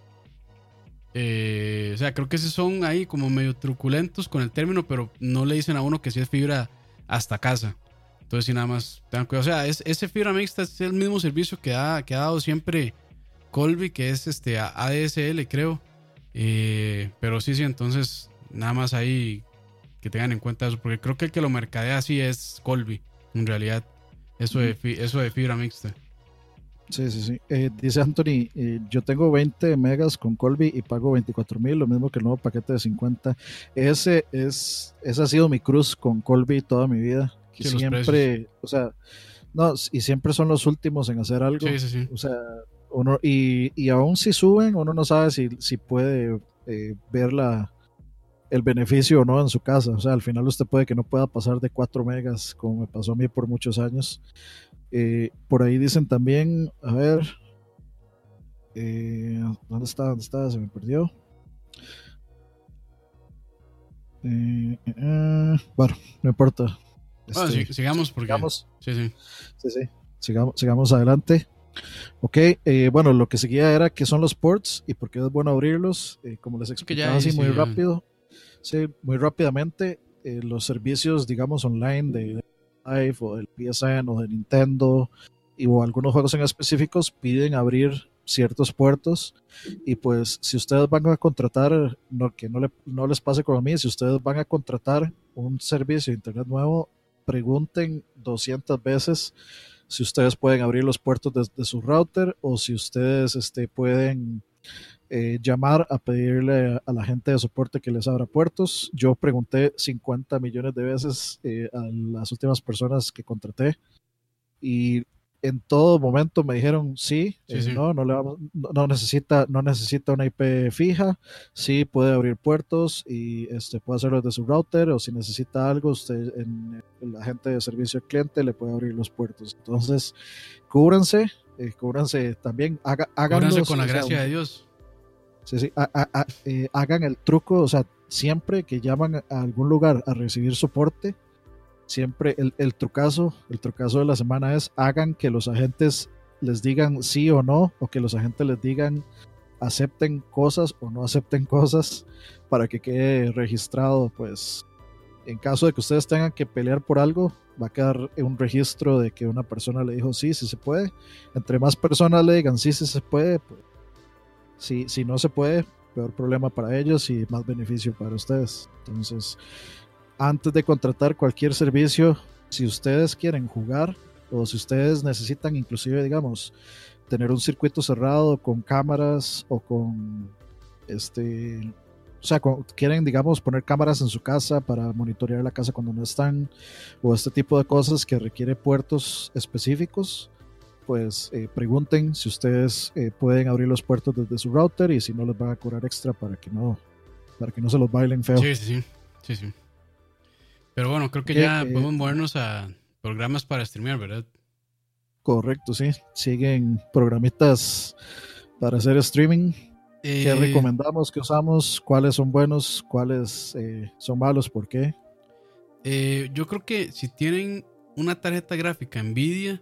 eh, o sea, creo que esos son ahí como medio truculentos con el término, pero no le dicen a uno que sí es fibra hasta casa. Entonces, si nada más tengan cuidado. O sea, es, ese fibra mixta es el mismo servicio que ha, que ha dado siempre Colby, que es este ADSL, creo. Eh, pero sí, sí, entonces nada más ahí que tengan en cuenta eso, porque creo que el que lo mercadea así es Colby, en realidad, eso, de, eso de fibra mixta. Sí, sí, sí. Eh, dice Anthony, eh, yo tengo 20 megas con Colby y pago 24 mil, lo mismo que el nuevo paquete de 50. Ese es, ese ha sido mi cruz con Colby toda mi vida. Que siempre, o sea, no, y siempre son los últimos en hacer algo. Sí, sí, sí. O sea, uno, y, y aún si suben, uno no sabe si, si puede eh, ver la, el beneficio o no en su casa. O sea, al final usted puede que no pueda pasar de 4 megas, como me pasó a mí por muchos años. Eh, por ahí dicen también, a ver, Eh, ¿Dónde está? ¿Dónde está? Se me perdió. Eh, eh, eh, bueno, no importa. Bueno, Este, sí, sigamos porque. sigamos. Sí, sí. Sí, sí. Sigamos, sigamos adelante. Ok, eh, bueno, lo que seguía era qué son los ports y por qué es bueno abrirlos. Eh, como les explicaba así muy rápido, sí, muy rápidamente, eh, los servicios, digamos, online de Live o del PSN o de Nintendo y o algunos juegos en específicos piden abrir ciertos puertos. Y pues si ustedes van a contratar, no, que no, le- no les pase como a mí, si ustedes van a contratar un servicio de internet nuevo, pregunten 200 veces si ustedes pueden abrir los puertos desde su router o si ustedes este, pueden eh, llamar a pedirle a, la gente de soporte que les abra puertos. Yo pregunté 50 millones de veces eh, a las últimas personas que contraté y en todo momento me dijeron sí, Sí, eh, sí. no, no, le vamos- no, no necesita, no necesita una IP fija, sí puede abrir puertos y este puede hacerlo desde su router o si necesita algo, usted en el agente de servicio al cliente le puede abrir los puertos. Entonces, cúbranse, eh, cúbranse también, haga, háganlos, Cóbranse con la o sea, gracia de Dios. Eh, hagan el truco, o sea, siempre que llaman a algún lugar a recibir soporte, siempre el, el trucazo, el trucazo de la semana es hagan que los agentes les digan sí o no, o que los agentes les digan acepten cosas o no acepten cosas para que quede registrado, pues en caso de que ustedes tengan que pelear por algo, va a quedar un registro de que una persona le dijo sí, sí se puede. Entre más personas le digan sí, sí se puede, pues, si, si no se puede, peor problema para ellos y más beneficio para ustedes. Entonces, antes de contratar cualquier servicio, si ustedes quieren jugar o si ustedes necesitan inclusive, digamos, tener un circuito cerrado con cámaras o con este o sea, quieren, digamos, poner cámaras en su casa para monitorear la casa cuando no están, o este tipo de cosas que requiere puertos específicos, pues eh, pregunten si ustedes eh, pueden abrir los puertos desde su router y si no les van a cobrar extra para que no, para que no se los bailen feo. Sí, sí, sí. sí. Pero bueno, creo que Ok, ya eh, podemos movernos a programas para streamear, ¿verdad? Correcto, sí. Siguen programitas para hacer streaming. ¿Qué Eh, recomendamos? ¿Qué usamos? ¿Cuáles son buenos? ¿Cuáles eh, son malos? ¿Por qué? eh, yo creo que si tienen una tarjeta gráfica Nvidia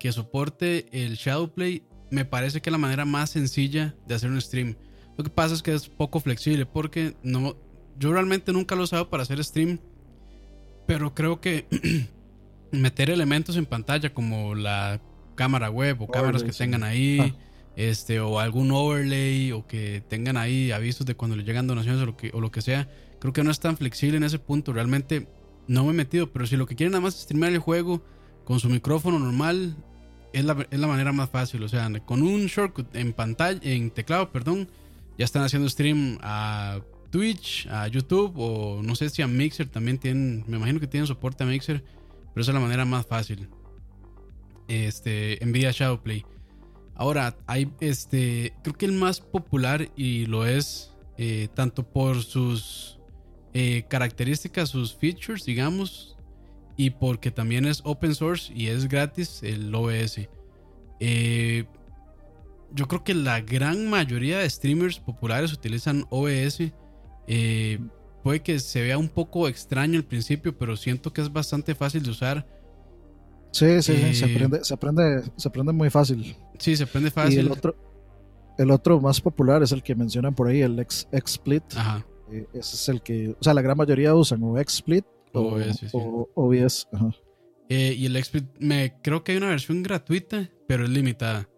que soporte el Shadowplay, me parece que es la manera más sencilla de hacer un stream. Lo que pasa es que es poco flexible porque no, yo realmente nunca lo he usado para hacer stream, pero creo que meter elementos en pantalla como la cámara web o cámaras que tengan ahí, Ah. este, o algún overlay, o que tengan ahí avisos de cuando le llegan donaciones o lo que, o lo que sea, creo que no es tan flexible en ese punto. Realmente no me he metido, pero si lo que quieren nada más es streamear el juego con su micrófono normal, es la, es la manera más fácil. O sea, con un shortcut en pantalla, en teclado, perdón, ya están haciendo stream a Twitch, a YouTube, o no sé si a Mixer también tienen, me imagino que tienen soporte a Mixer, pero esa es la manera más fácil. Este, Nvidia Shadowplay. Ahora, hay este, creo que el más popular y lo es eh, tanto por sus eh, características, sus features, digamos, y porque también es open source y es gratis el OBS. Eh, yo creo que la gran mayoría de streamers populares utilizan OBS. Eh, puede que se vea un poco extraño al principio, pero siento que es bastante fácil de usar. Sí, sí, sí, se Eh, aprende, se aprende, se aprende muy fácil. Sí, se prende Y fácil. el otro, el otro más popular es el que mencionan por ahí, el X, XSplit. Ajá. Ese es el que, o sea, la gran mayoría usan o XSplit o, OBS, sí. o OBS. Ajá. Eh, y el XSplit, me creo que hay una versión gratuita, pero es limitada.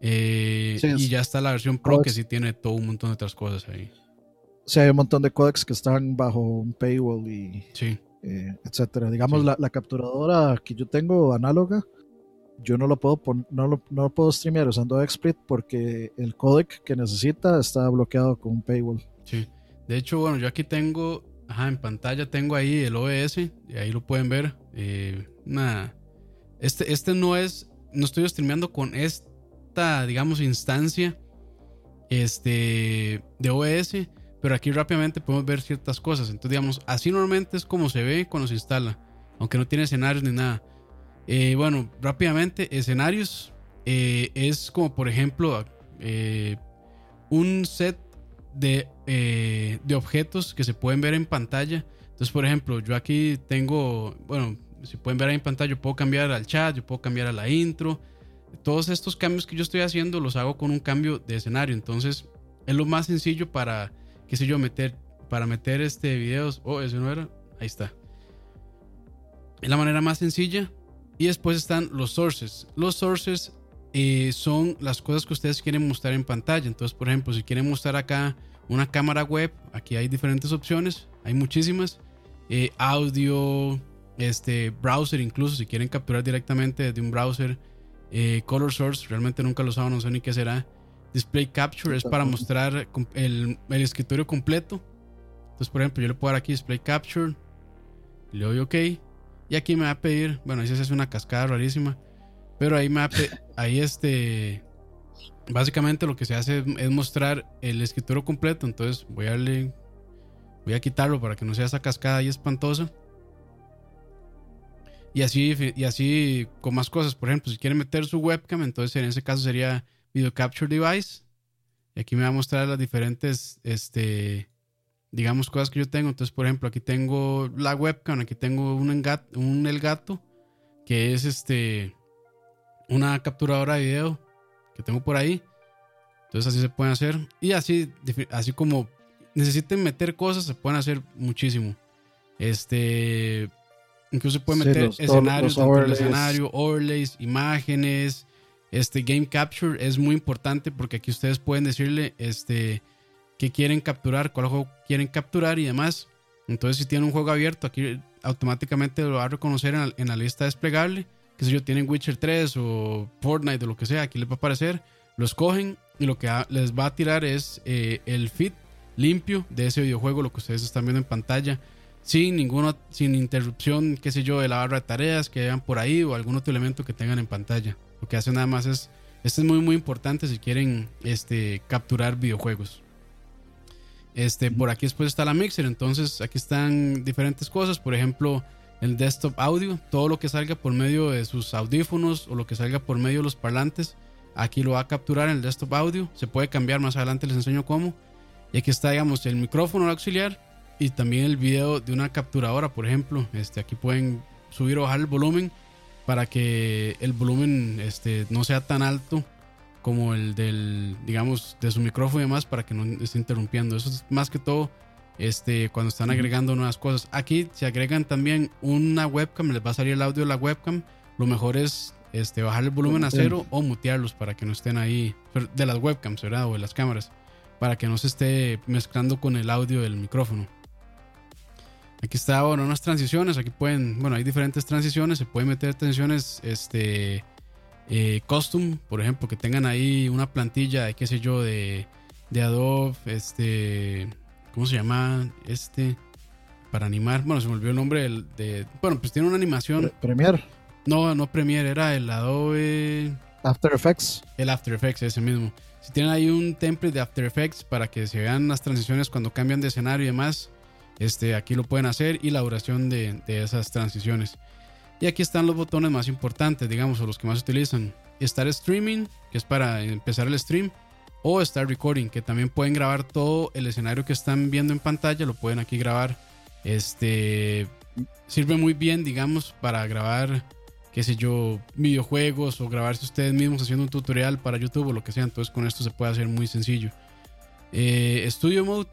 Eh, Sí, y ya está la versión Pro que sí tiene todo un montón de otras cosas ahí. Sí, hay un montón de codecs que están bajo un paywall y Sí, eh, etcétera. Digamos, Sí. la, la capturadora que yo tengo análoga, yo no lo puedo no lo, no lo puedo streamear usando XSplit porque el codec que necesita está bloqueado con un paywall. sí. De hecho, bueno, yo aquí tengo, ajá, en pantalla tengo ahí el OBS, y ahí lo pueden ver. Eh, este, este no es, no estoy streameando con esta, digamos, instancia este, de OBS, pero aquí rápidamente podemos ver ciertas cosas. Entonces, digamos, así normalmente es como se ve cuando se instala, aunque no tiene escenarios ni nada. Eh, bueno, rápidamente, escenarios eh, es como, por ejemplo, eh, un set de, eh, de objetos que se pueden ver en pantalla. Entonces, por ejemplo, yo aquí tengo, bueno, si pueden ver ahí en pantalla, yo puedo cambiar al chat, yo puedo cambiar a la intro. Todos estos cambios que yo estoy haciendo los hago con un cambio de escenario. Entonces, es lo más sencillo para, qué sé yo, meter, para meter este videos. Oh, eso no era. Ahí está. Es la manera más sencilla. Y después están los sources. Los sources eh, son las cosas que ustedes quieren mostrar en pantalla. Entonces, por ejemplo, si quieren mostrar acá una cámara web, aquí hay diferentes opciones, hay muchísimas. Eh, audio, este browser, incluso si quieren capturar directamente desde un browser. Eh, color source, realmente nunca lo usaba, no sé ni qué será. Display capture es para mostrar el, el escritorio completo. Entonces, por ejemplo, yo le puedo dar aquí display capture, le doy OK. Y aquí me va a pedir, bueno, ahí se hace una cascada rarísima. Pero ahí me ahí este básicamente lo que se hace es mostrar el escritorio completo, entonces voy a darle voy a quitarlo para que no sea esa cascada ahí espantosa. Y así y así con más cosas, por ejemplo, si quieren meter su webcam, entonces en ese caso sería video capture device. Y aquí me va a mostrar las diferentes este digamos cosas que yo tengo, entonces por ejemplo, aquí tengo la webcam, aquí tengo un, un el gato que es este una capturadora de video que tengo por ahí. Entonces así se pueden hacer. Y así, así como necesiten meter cosas, se pueden hacer muchísimo. Este, incluso se pueden meter escenarios dentro del escenario, overlays, imágenes. Este game capture es muy importante porque aquí ustedes pueden decirle este qué quieren capturar, cuál juego quieren capturar y demás. Entonces, si tienen un juego abierto, aquí automáticamente lo va a reconocer en la lista desplegable qué sé yo, tienen Witcher 3 o Fortnite o lo que sea, aquí les va a aparecer, lo escogen y lo que les va a tirar es eh, el feed limpio de ese videojuego, lo que ustedes están viendo en pantalla, sin ninguna, sin interrupción, qué sé yo, de la barra de tareas que vean por ahí o algún otro elemento que tengan en pantalla. Lo que hace nada más es, esto es muy muy importante si quieren este, capturar videojuegos. Este, por aquí después está la mixer, entonces aquí están diferentes cosas, por ejemplo, el desktop audio, todo lo que salga por medio de sus audífonos o lo que salga por medio de los parlantes, aquí lo va a capturar en el desktop audio, se puede cambiar más adelante, les enseño cómo. Y aquí está, digamos, el micrófono auxiliar y también el video de una capturadora, por ejemplo. Este, aquí pueden subir o bajar el volumen para que el volumen este, no sea tan alto como el del, digamos, de su micrófono y demás para que no esté interrumpiendo. Eso es más que todo este, cuando están agregando nuevas cosas. Aquí si agregan también una webcam, les va a salir el audio de la webcam. Lo mejor es este, bajar el volumen a cero o mutearlos para que no estén ahí, de las webcams, ¿verdad? O de las cámaras, para que no se esté mezclando con el audio del micrófono. Aquí está, bueno, unas transiciones. Aquí pueden, bueno, hay diferentes transiciones. Se pueden meter transiciones, este, eh, custom, por ejemplo, que tengan ahí una plantilla de, qué sé yo, de, de Adobe, este, ¿Cómo se llama este? Para animar. Bueno, se me olvidó el nombre del, de. Bueno, pues tiene una animación. Premiere. No, no Premiere, era el Adobe. After Effects. El After Effects, ese mismo. Si tienen ahí un template de After Effects para que se vean las transiciones cuando cambian de escenario y demás, este, aquí lo pueden hacer y la duración de, de esas transiciones. Y aquí están los botones más importantes, digamos, o los que más utilizan. Estar streaming, que es para empezar el stream o Start Recording, que también pueden grabar todo el escenario que están viendo en pantalla, lo pueden aquí grabar. Este sirve muy bien, digamos, para grabar, qué sé yo, videojuegos o grabarse ustedes mismos haciendo un tutorial para YouTube o lo que sea. Entonces, con esto se puede hacer muy sencillo. Eh, Studio Mode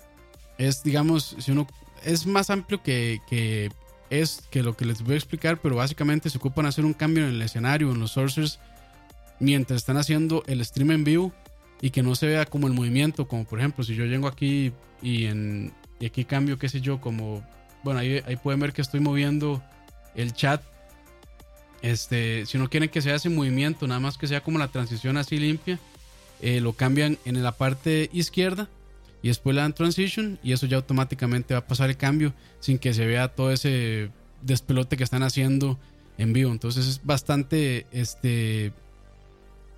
es, digamos, si uno es más amplio que, que es que lo que les voy a explicar, pero básicamente se ocupan hacer un cambio en el escenario, en los sources, mientras están haciendo el stream en vivo y que no se vea como el movimiento, como por ejemplo si yo llego aquí y, en, y aquí cambio, qué sé yo, como, bueno, ahí, ahí pueden ver que estoy moviendo el chat. Este, si no quieren que sea ese movimiento, nada más que sea como la transición así limpia, eh, lo cambian en la parte izquierda y después le dan transition y eso ya automáticamente va a pasar el cambio sin que se vea todo ese despelote que están haciendo en vivo. Entonces es bastante, este,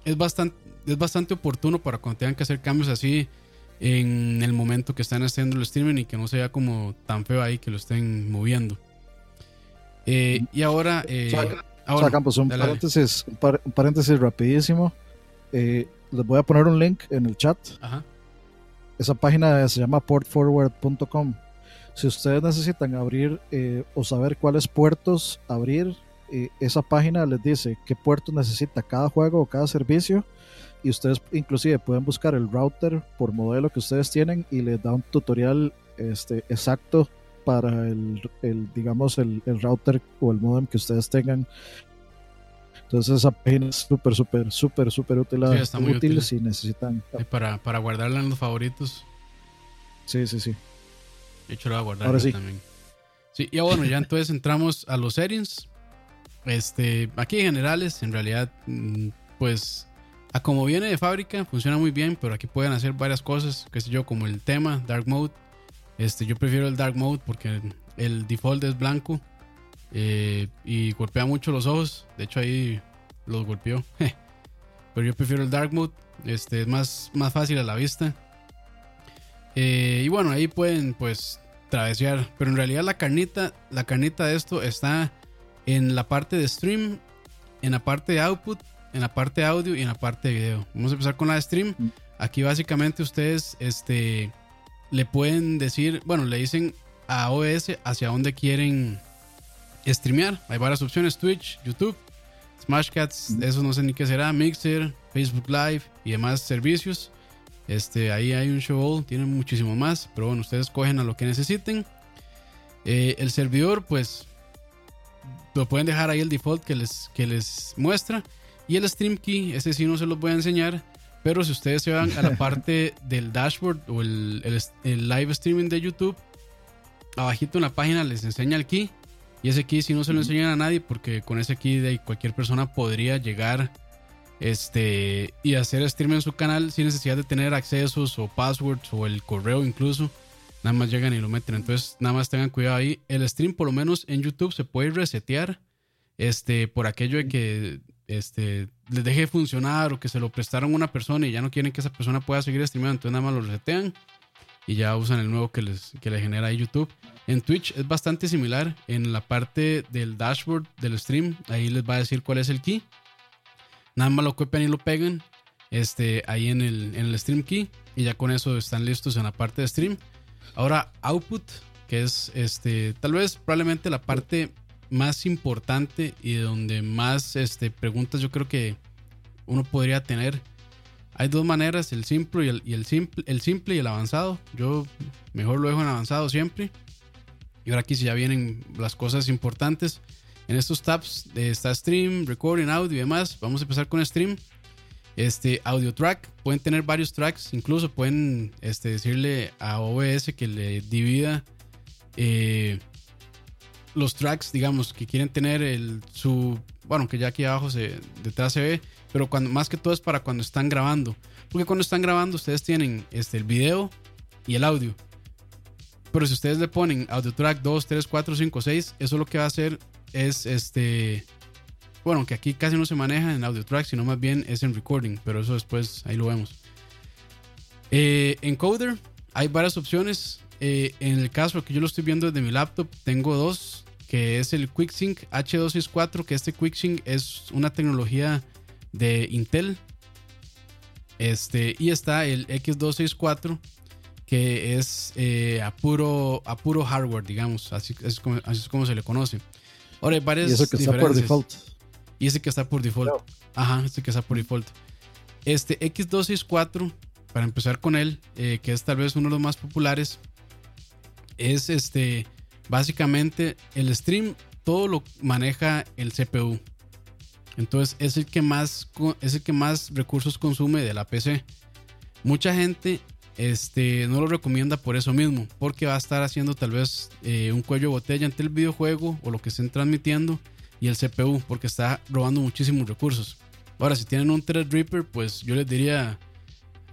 es bastante, es bastante oportuno para cuando tengan que hacer cambios así en el momento que están haciendo el streaming y que no sea como tan feo ahí que lo estén moviendo. Eh, y ahora... Eh, ahora Campos, un, paréntesis, un, paréntesis rapidísimo. Eh, les voy a poner un link en el chat. Ajá. Esa página se llama portforward.com. Si ustedes necesitan abrir eh, o saber cuáles puertos abrir, eh, esa página les dice qué puertos necesita cada juego o cada servicio y ustedes inclusive pueden buscar el router por modelo que ustedes tienen y les da un tutorial este, exacto para el, el digamos el, el, router o el modem que ustedes tengan entonces esa página es súper súper súper súper útil, Sí, está muy útil útil. si necesitan Y para, para guardarla en los favoritos. sí sí sí De hecho, lo voy a guardar Ahora sí. también. Sí, y bueno, ya entonces entramos a los settings. Este, aquí en generales, en realidad, mm, pues, como viene de fábrica, funciona muy bien, pero aquí pueden hacer varias cosas, qué sé yo, como el tema, Dark Mode. Este, yo prefiero el Dark Mode porque el default es blanco eh, y golpea mucho los ojos. De hecho, ahí los golpeó. pero yo prefiero el Dark Mode. Este, es más, más fácil a la vista. Eh, y bueno, ahí pueden pues travesear. Pero en realidad la carnita, la carnita de esto está en la parte de stream, en la parte de output, en la parte de audio y en la parte de video. Vamos a empezar con la de stream. Mm. Aquí básicamente ustedes este, le pueden decir, bueno, le dicen a OBS hacia dónde quieren streamear. Hay varias opciones, Twitch, YouTube, Smashcats, Mm. eso no sé ni qué será, Mixer, Facebook Live y demás servicios. Este, ahí hay un show, tienen muchísimo más, pero bueno, ustedes cogen a lo que necesiten. Eh, el servidor, pues, lo pueden dejar ahí el default que les, que les muestra. Y el stream key, ese sí no se los voy a enseñar. Pero si ustedes se van a la parte del dashboard o el, el- el live streaming de YouTube, abajito en la página les enseña el key. Y ese key si no se lo enseñan a nadie porque con ese key de cualquier persona podría llegar este y hacer stream en su canal sin necesidad de tener accesos o passwords o el correo incluso. Nada más llegan y lo meten. Entonces, nada más tengan cuidado ahí. El stream, por lo menos en YouTube, se puede resetear. Este, por aquello de que este, les deje de funcionar o que se lo prestaron a una persona y ya no quieren que esa persona pueda seguir streamando. Entonces, nada más lo resetean y ya usan el nuevo que les, que les genera ahí YouTube. En Twitch es bastante similar. En la parte del dashboard del stream, ahí les va a decir cuál es el key. Nada más lo copian y lo pegan este, ahí en el, en el stream key. Y ya con eso están listos en la parte de stream. Ahora, output, que es este, tal vez probablemente la parte más importante y donde más este, preguntas yo creo que uno podría tener. Hay dos maneras, el simple y el, y el simple, el simple y el avanzado. Yo mejor lo dejo en avanzado siempre. Y ahora aquí si ya vienen las cosas importantes. En estos tabs eh, está stream, recording, audio y demás. Vamos a empezar con stream. Este audio track, pueden tener varios tracks, incluso pueden este, decirle a OBS que le divida eh, los tracks, digamos, que quieren tener el, su, bueno, que ya aquí abajo se, detrás se ve, pero cuando, más que todo es para cuando están grabando, porque cuando están grabando ustedes tienen este, el video y el audio, pero si ustedes le ponen audio track 2, 3, 4, 5, 6, eso lo que va a hacer es este bueno, que aquí casi no se maneja en audio track, sino más bien es en recording, pero eso después ahí lo vemos. Eh, encoder, hay varias opciones. Eh, en el caso que yo lo estoy viendo desde mi laptop, tengo dos, que es el QuickSync H264, que este QuickSync es una tecnología de Intel. Este, y está el X264, que es eh, a, puro, a puro hardware, digamos, así, es como, así es como se le conoce. Ahora hay varias y eso que está por diferencias. default Y ese que está por default. Ajá, este que está por default. Este X264, para empezar con él, eh, que es tal vez uno de los más populares, es este, básicamente el stream, todo lo maneja el CPU. Entonces es el que más, es el que más recursos consume de la PC. Mucha gente este, no lo recomienda por eso mismo, porque va a estar haciendo tal vez eh, un cuello de botella entre el videojuego o lo que estén transmitiendo y el CPU, porque está robando muchísimos recursos. Ahora, si tienen un Threadripper, pues yo les diría,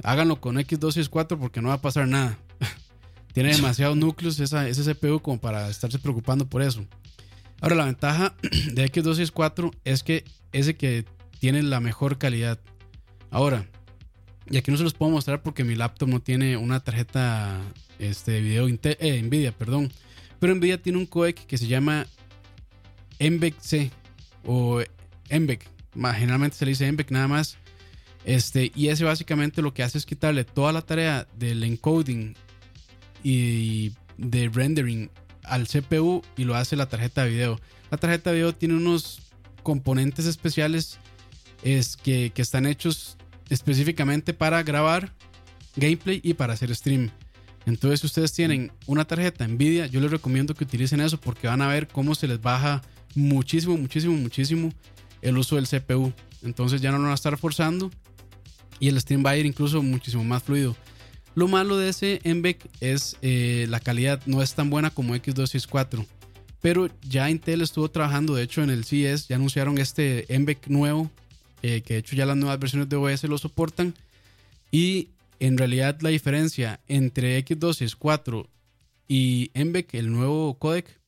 háganlo con X264 porque no va a pasar nada. Tiene demasiados núcleos esa, ese CPU como para estarse preocupando por eso. Ahora, la ventaja de X264 es que ese que tiene la mejor calidad. Ahora, y aquí no se los puedo mostrar porque mi laptop no tiene una tarjeta este, de video eh, Nvidia, perdón. Pero Nvidia tiene un codec que se llama MBEC C o. Ma- Generalmente se le dice MBEC nada más. Este, y ese básicamente lo que hace es quitarle toda la tarea del encoding y de rendering al CPU y lo hace la tarjeta de video. La tarjeta de video tiene unos componentes especiales es que, que están hechos específicamente para grabar gameplay y para hacer stream. Entonces, si ustedes tienen una tarjeta Nvidia, yo les recomiendo que utilicen eso porque van a ver cómo se les baja muchísimo, muchísimo, muchísimo el uso del CPU. Entonces ya no lo van a estar forzando y el stream va a ir incluso muchísimo más fluido. Lo malo de ese MBEC es eh, la calidad no es tan buena como X264. Pero ya Intel estuvo trabajando, de hecho en el CES ya anunciaron este MBEC nuevo, eh, que de hecho ya las nuevas versiones de OS lo soportan. Y en realidad la diferencia entre X264 y MBEC, el nuevo codec,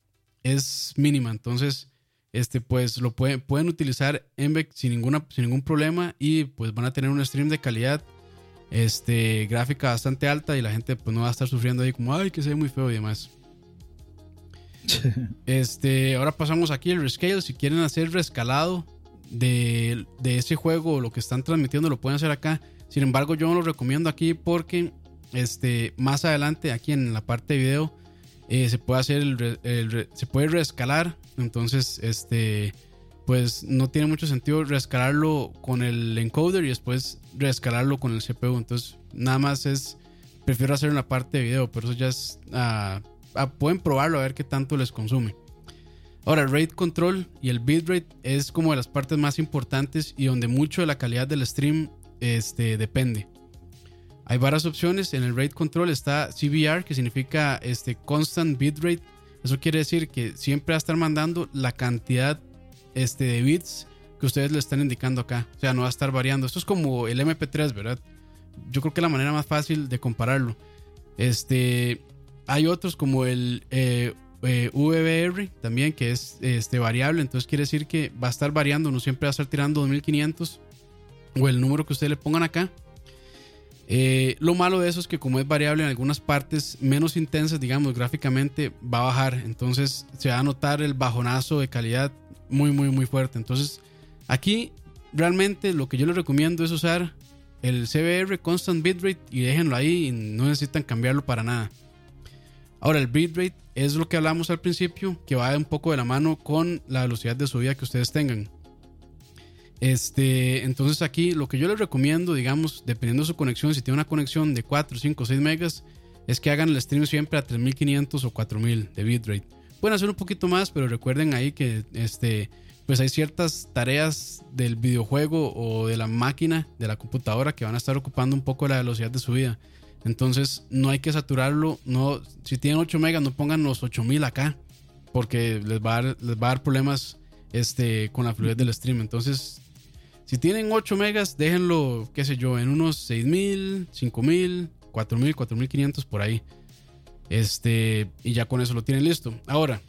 es mínima. Entonces, este, pues lo pueden, pueden utilizar MBEC sin, ninguna, sin ningún problema y pues van a tener un stream de calidad este, gráfica bastante alta y la gente pues no va a estar sufriendo ahí como, ay, que se ve muy feo y demás. este, ahora pasamos aquí el rescale. Si quieren hacer rescalado de, de ese juego o lo que están transmitiendo, lo pueden hacer acá. Sin embargo, yo no lo recomiendo aquí porque este, más adelante, aquí en la parte de video, eh, se puede hacer el, se puede reescalar. Entonces, este pues no tiene mucho sentido reescalarlo con el encoder y después reescalarlo con el CPU. Entonces, nada más es, prefiero hacer una parte de video, pero eso ya es, ah, ah, pueden probarlo a ver qué tanto les consume. Ahora, el rate control y el bitrate es como de las partes más importantes y donde mucho de la calidad del stream este, depende. Hay varias opciones. En el rate control está CBR, que significa este, constant bitrate. Eso quiere decir que siempre va a estar mandando la cantidad este, de bits que ustedes le están indicando acá. O sea, no va a estar variando. Esto es como el MP3, ¿verdad? Yo creo que es la manera más fácil de compararlo. Este, hay otros como el eh, eh, VBR también, que es este, variable. Entonces quiere decir que va a estar variando. No siempre va a estar tirando 2500 o el número que ustedes le pongan acá. Eh, lo malo de eso es que como es variable en algunas partes menos intensas, digamos, gráficamente, va a bajar. Entonces se va a notar el bajonazo de calidad muy, muy, muy fuerte. Entonces, aquí realmente lo que yo les recomiendo es usar el CBR Constant Bitrate y déjenlo ahí y no necesitan cambiarlo para nada. Ahora, el bitrate es lo que hablamos al principio, que va un poco de la mano con la velocidad de subida que ustedes tengan. Este, entonces aquí lo que yo les recomiendo, digamos, dependiendo de su conexión, si tiene una conexión de 4, 5, 6 megas, es que hagan el stream siempre a 3500 o 4000 de bitrate. Pueden hacer un poquito más, pero recuerden ahí que este, pues hay ciertas tareas del videojuego o de la máquina, de la computadora, que van a estar ocupando un poco la velocidad de subida. Entonces no hay que saturarlo. No, si tienen 8 megas, no pongan los 8000 acá, porque les va a dar, les va a dar problemas este, con la fluidez del stream. Entonces, si tienen 8 megas, déjenlo, qué sé yo, en unos 6000, 5000, 4000, 4500 por ahí. Este, y ya con eso lo tienen listo. Ahora,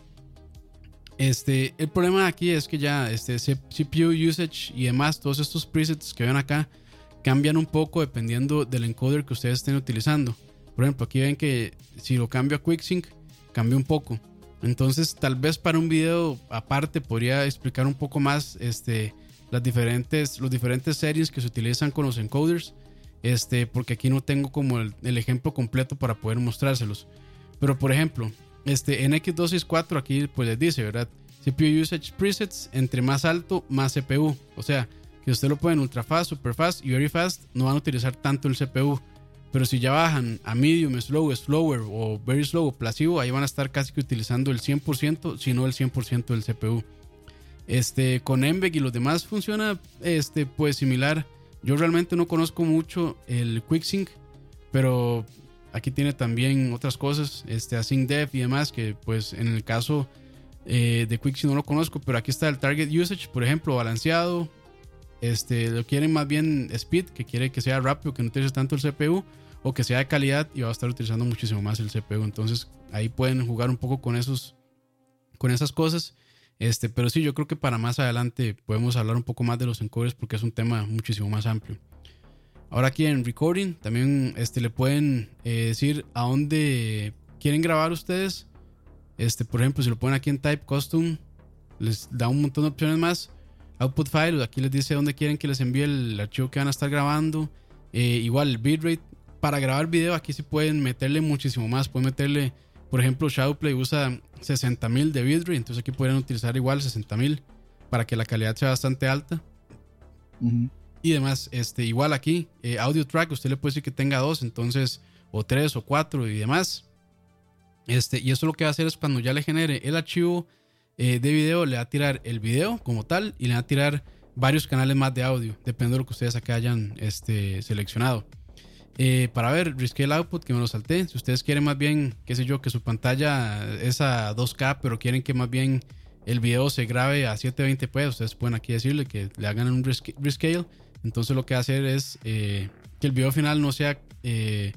este, el problema aquí es que ya este CPU usage y demás, todos estos presets que ven acá, cambian un poco dependiendo del encoder que ustedes estén utilizando. Por ejemplo, aquí ven que si lo cambio a QuickSync, cambia un poco. Entonces, tal vez para un video aparte podría explicar un poco más este, las diferentes, los diferentes series que se utilizan con los encoders. Este, porque aquí no tengo como el, el ejemplo completo para poder mostrárselos. Pero por ejemplo, este, en X264 aquí pues les dice, ¿verdad? CPU usage presets, entre más alto, más CPU. O sea, que usted lo puede en ultra fast, super fast y very fast, no van a utilizar tanto el CPU. Pero si ya bajan a medium, slow, slower o very slow o plasivo, ahí van a estar casi que utilizando el 100%, si no el 100% del CPU. Este, con MVEG y los demás funciona este, pues similar. Yo realmente no conozco mucho el QuickSync, pero Aquí tiene también otras cosas, este Async Def y demás, que pues en el caso eh, de Quicksy no lo conozco, pero aquí está el Target Usage, por ejemplo, balanceado. Este, lo quieren más bien speed, que quiere que sea rápido, que no utilice tanto el CPU, o que sea de calidad y va a estar utilizando muchísimo más el CPU. Entonces ahí pueden jugar un poco con esos, con esas cosas. Este, pero sí, yo creo que para más adelante podemos hablar un poco más de los encoders porque es un tema muchísimo más amplio. Ahora aquí en Recording también este, le pueden eh, decir a dónde quieren grabar ustedes. Este, por ejemplo, si lo ponen aquí en Type Custom, les da un montón de opciones más. output file, aquí les dice dónde quieren que les envíe el archivo que van a estar grabando. Eh, igual el bitrate. Para grabar video aquí sí pueden meterle muchísimo más. Pueden meterle, por ejemplo, Shadowplay usa 60.000 de bitrate. Entonces aquí pueden utilizar igual 60.000 para que la calidad sea bastante alta. Y demás, este, igual aquí, eh, audio track, usted le puede decir que tenga dos, entonces, o tres o cuatro y demás. Este, y eso lo que va a hacer es cuando ya le genere el archivo eh, de video, le va a tirar el video como tal y le va a tirar varios canales más de audio, depende de lo que ustedes acá hayan este, seleccionado. Eh, para ver, el output, que me lo salté. Si ustedes quieren más bien, qué sé yo, que su pantalla es a 2K, pero quieren que más bien el video se grabe a 720p, ustedes pueden aquí decirle que le hagan un rescale. Entonces lo que va a hacer es eh, que el video final no sea eh,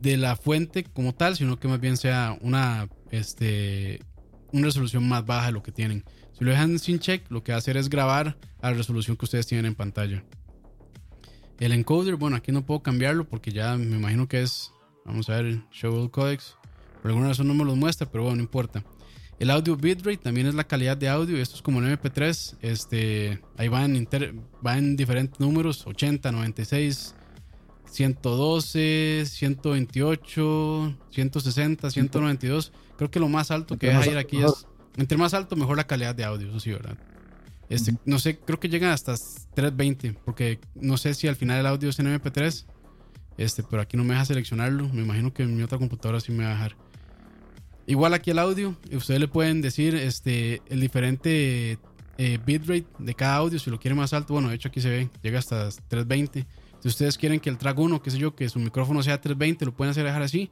de la fuente como tal, sino que más bien sea una, este, una resolución más baja de lo que tienen. Si lo dejan sin check, lo que va a hacer es grabar a la resolución que ustedes tienen en pantalla. El encoder, bueno, aquí no puedo cambiarlo porque ya me imagino que es, vamos a ver, show codecs. Por alguna razón no me los muestra, pero bueno, no importa. El audio bitrate también es la calidad de audio. Esto es como el MP3. Este, ahí van, en diferentes números: 80, 96, 112, 128, 160, 192. Creo que lo más alto que deja ir aquí es. Entre más alto, mejor la calidad de audio. Eso sí, ¿verdad? Este, No sé, creo que llegan hasta 320. Porque no sé si al final el audio es en MP3. Este, pero aquí no me deja seleccionarlo. Me imagino que en mi otra computadora sí me va a dejar. Igual aquí el audio, ustedes le pueden decir este, el diferente eh, bitrate de cada audio, si lo quieren más alto, bueno, de hecho aquí se ve, llega hasta 320. Si ustedes quieren que el track 1, qué sé yo, que su micrófono sea 320, lo pueden hacer dejar así.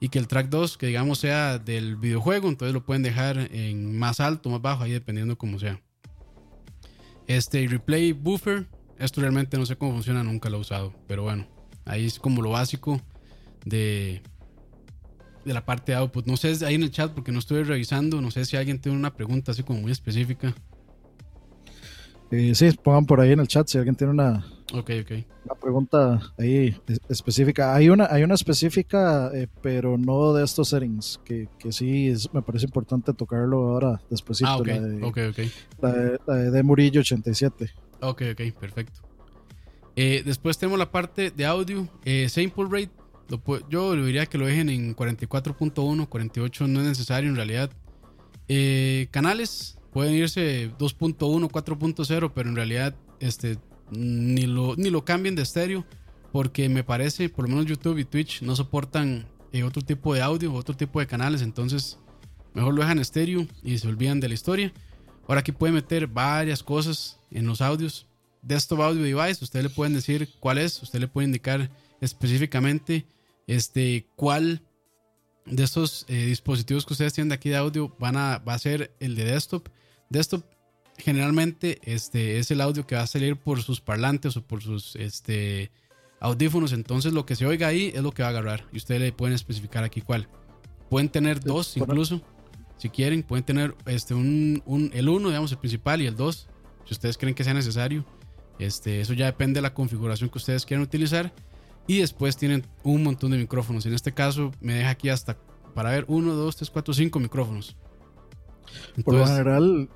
Y que el track 2, que digamos sea del videojuego, entonces lo pueden dejar en más alto, más bajo, ahí dependiendo como sea. Este replay buffer, esto realmente no sé cómo funciona, nunca lo he usado, pero bueno, ahí es como lo básico de de la parte de output. No sé, ahí en el chat, porque no estoy revisando, no sé si alguien tiene una pregunta así como muy específica. Eh, sí, pongan por ahí en el chat si alguien tiene una, okay, okay. una pregunta ahí específica. Hay una, hay una específica, eh, pero no de estos settings, que, que sí me parece importante tocarlo ahora después. Ah, La de, La de, Murillo 87. Ok, ok, perfecto. Eh, después tenemos la parte de audio, eh, sample rate yo le diría que lo dejen en 44.1, 48 no es necesario en realidad. Eh, canales pueden irse 2.1, 4.0, pero en realidad este, ni, lo, ni lo cambien de estéreo porque me parece, por lo menos YouTube y Twitch no soportan eh, otro tipo de audio, otro tipo de canales, entonces mejor lo dejan estéreo y se olvidan de la historia. Ahora aquí pueden meter varias cosas en los audios. Desktop Audio Device, ustedes le pueden decir cuál es, usted le puede indicar específicamente este, cuál de estos eh, dispositivos que ustedes tienen de aquí de audio van a, va a ser el de desktop. Desktop generalmente este, es el audio que va a salir por sus parlantes o por sus este, audífonos. Entonces lo que se oiga ahí es lo que va a agarrar. Y ustedes le pueden especificar aquí cuál. Pueden tener dos incluso. Si quieren, pueden tener este, un, el uno, digamos, el principal y el dos. Si ustedes creen que sea necesario. Este, eso ya depende de la configuración que ustedes quieran utilizar. Y después tienen un montón de micrófonos. En este caso me deja aquí hasta para ver 1, 2, 3, 4, 5 micrófonos. Por lo general,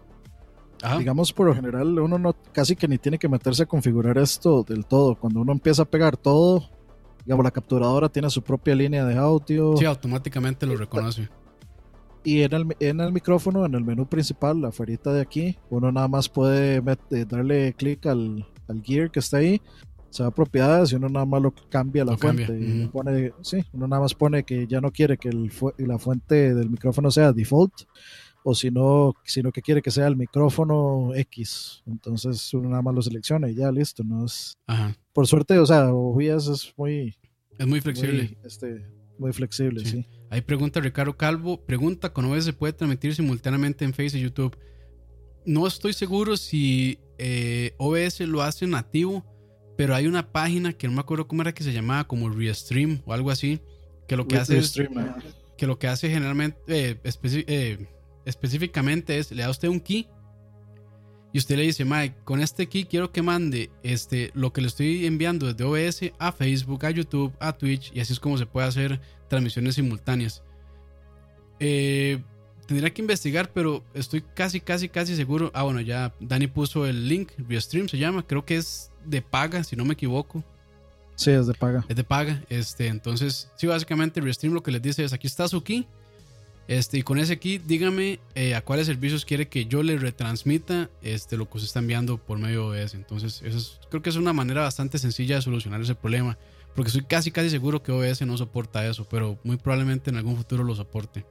digamos por lo general, uno no casi que ni tiene que meterse a configurar esto del todo. Cuando uno empieza a pegar todo, digamos, la capturadora tiene su propia línea de audio. Sí, automáticamente lo reconoce. Y en el, en el micrófono, en el menú principal, la afuerita de aquí, uno nada más puede darle clic al, al gear que está ahí se va a propiedades y uno nada más lo cambia la fuente. Y pone, sí, uno nada más pone que ya no quiere que el la fuente del micrófono sea default o si no, sino que quiere que sea el micrófono X. Entonces uno nada más lo selecciona y ya listo. No es, Por suerte, o sea, OBS es muy... Es muy flexible. Muy, este, muy flexible, sí. Ahí pregunta Ricardo Calvo, pregunta, ¿con OBS se puede transmitir simultáneamente en Facebook y YouTube? No estoy seguro si eh, OBS lo hace nativo pero hay una página que no me acuerdo cómo era que se llamaba, como Restream o algo así, que lo que hace es, que lo que hace generalmente, eh, eh, específicamente es, le da usted un key y usted le dice, Mike, con este key quiero que mande este, lo que le estoy enviando desde OBS a Facebook, a YouTube, a Twitch, y así es como se puede hacer transmisiones simultáneas. Eh, tendría que investigar, pero estoy casi, casi, casi seguro. Ah, bueno, ya Dani puso el link, Restream se llama, creo que es de paga, si no me equivoco. Sí, es de paga. Es de paga. Este, entonces, sí, básicamente Restream lo que les dice es, aquí está su key. Este, y con ese key, dígame eh, a cuáles servicios quiere que yo le retransmita este, lo que usted está enviando por medio de OBS. Entonces, creo que es una manera bastante sencilla de solucionar ese problema. Porque estoy casi, casi seguro que OBS no soporta eso, pero muy probablemente en algún futuro lo soporte.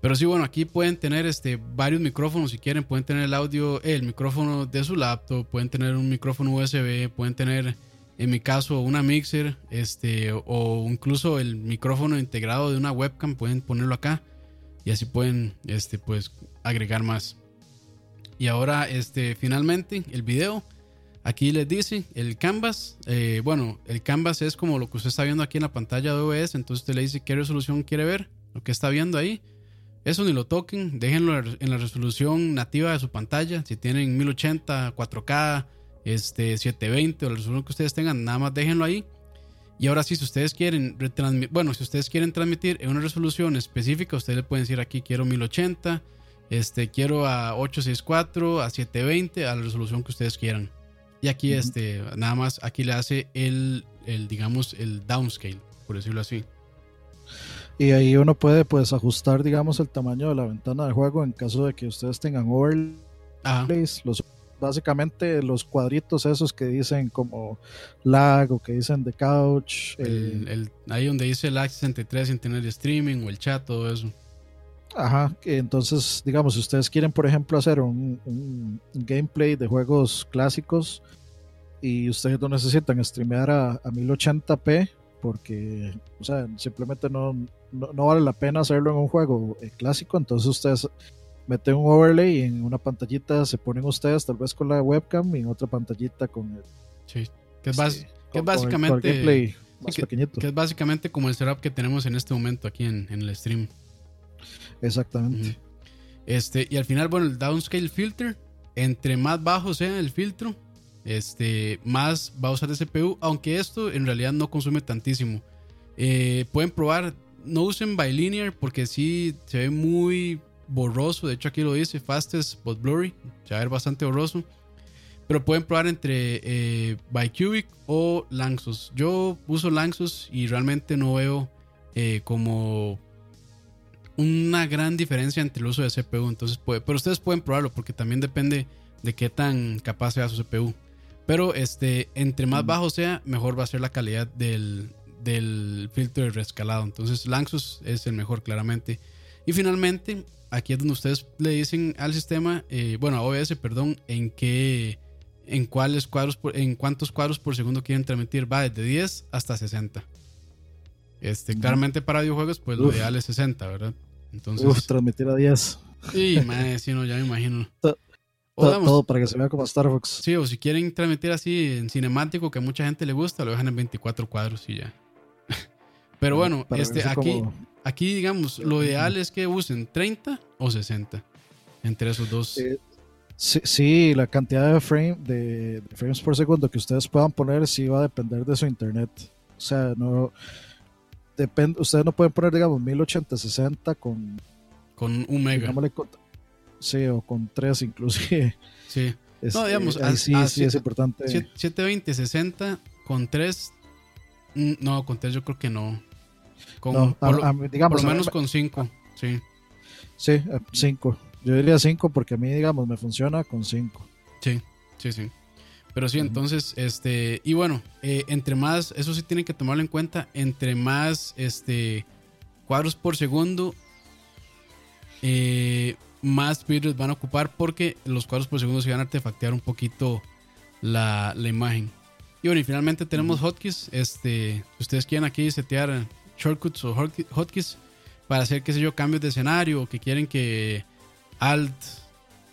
Pero sí, bueno, aquí pueden tener este, varios micrófonos si quieren. Pueden tener el audio, el micrófono de su laptop, pueden tener un micrófono USB, pueden tener, en mi caso, una mixer, este, o incluso el micrófono integrado de una webcam, pueden ponerlo acá. Y así pueden, este, pues, agregar más. Y ahora, este, finalmente, el video. Aquí les dice el canvas. eh, bueno, el canvas es como lo que usted está viendo aquí en la pantalla de OBS. Entonces usted le dice qué resolución quiere ver, lo que está viendo ahí. Eso ni lo toquen, déjenlo en la resolución nativa de su pantalla. Si tienen 1080, 4K, este, 720 o la resolución que ustedes tengan, nada más déjenlo ahí. Y ahora sí, si ustedes quieren retransmitir, bueno, si ustedes quieren transmitir en una resolución específica, ustedes le pueden decir aquí quiero 1080, este, quiero a 864, a 720, a la resolución que ustedes quieran. Y aquí, este, nada más, aquí le hace el, el, digamos, el downscale, por decirlo así. Y ahí uno puede pues ajustar, digamos, el tamaño de la ventana del juego en caso de que ustedes tengan overlays. Los, básicamente los cuadritos esos que dicen como lag o que dicen the couch. El, eh, el- ahí donde dice el 63 sin tener streaming o el chat, todo eso. Ajá, entonces, digamos, si ustedes quieren, por ejemplo, hacer un, un gameplay de juegos clásicos y ustedes no necesitan streamear a, a 1080p, porque, o sea, simplemente no, no, no vale la pena hacerlo en un juego eh, clásico, entonces ustedes meten un overlay y en una pantallita se ponen ustedes tal vez con la webcam y en otra pantallita con el, Sí. Que es, bas- sí, que es con- con el- con el básicamente. gameplay más que- pequeñito. que es básicamente como el setup que tenemos en este momento aquí en, en el stream. Exactamente. Este, y al final, bueno, el downscale filter, entre más bajo sea el filtro, este, más va a usar de CPU, aunque esto en realidad no consume tantísimo. Eh, pueden probar, no usen bilinear porque sí se ve muy borroso, de hecho aquí lo dice, fastest but blurry, se va a ver bastante borroso. Pero pueden probar entre eh, bicubic o Lanxos. Yo uso Lanxos y realmente no veo eh, como una gran diferencia entre el uso de CPU. Entonces, puede, pero ustedes pueden probarlo porque también depende de qué tan capaz sea su CPU. Pero este, entre más Mm. bajo sea, mejor va a ser la calidad del, del filtro de rescalado. Entonces, Lanxos es el mejor, claramente. Y finalmente, aquí es donde ustedes le dicen al sistema, eh, bueno, a OBS, perdón, en qué, en cuáles cuadros, por- en cuántos cuadros por segundo quieren transmitir. Va desde 10 hasta 60. Este, claramente para videojuegos, pues lo ideal es 60, ¿verdad? Entonces, Uf, transmitir a 10. sí, madre, sí, no, ya me imagino. To- O, todo para que se vea como Star Fox. sí, o si quieren transmitir así en cinemático, que a mucha gente le gusta, lo dejan en 24 cuadros y ya. Pero bueno, Para este, aquí, como- aquí, digamos, lo ideal es que usen 30 o 60 entre esos dos. Sí, sí, la cantidad de, frame, de, de frames por segundo que ustedes puedan poner sí va a depender de su internet. O sea, no depende, ustedes no pueden poner, digamos, 1080, 60 con, con un mega. con- sí, o con 3 inclusive. Sí. Este, digamos, ahí a- sí, a sí siete- es importante. 7- 720, 60 con 3. No, con 3 yo creo que no. Con, No, a- por, a digamos, por lo menos me- con 5. Sí, Sí, 5. Yo diría 5 porque a mí, digamos, me funciona con 5. sí, sí, sí. Pero sí, entonces, este, y bueno, eh, entre más, eso sí tienen que tomarlo en cuenta, entre más, este, cuadros por segundo, eh, más vídeos van a ocupar porque los cuadros por segundo se van a artefactear un poquito la, la imagen. Y bueno, y finalmente tenemos hotkeys, este, si ustedes quieren aquí setear shortcuts o hotke- hotkeys para hacer, qué sé yo, cambios de escenario, o que quieren que Alt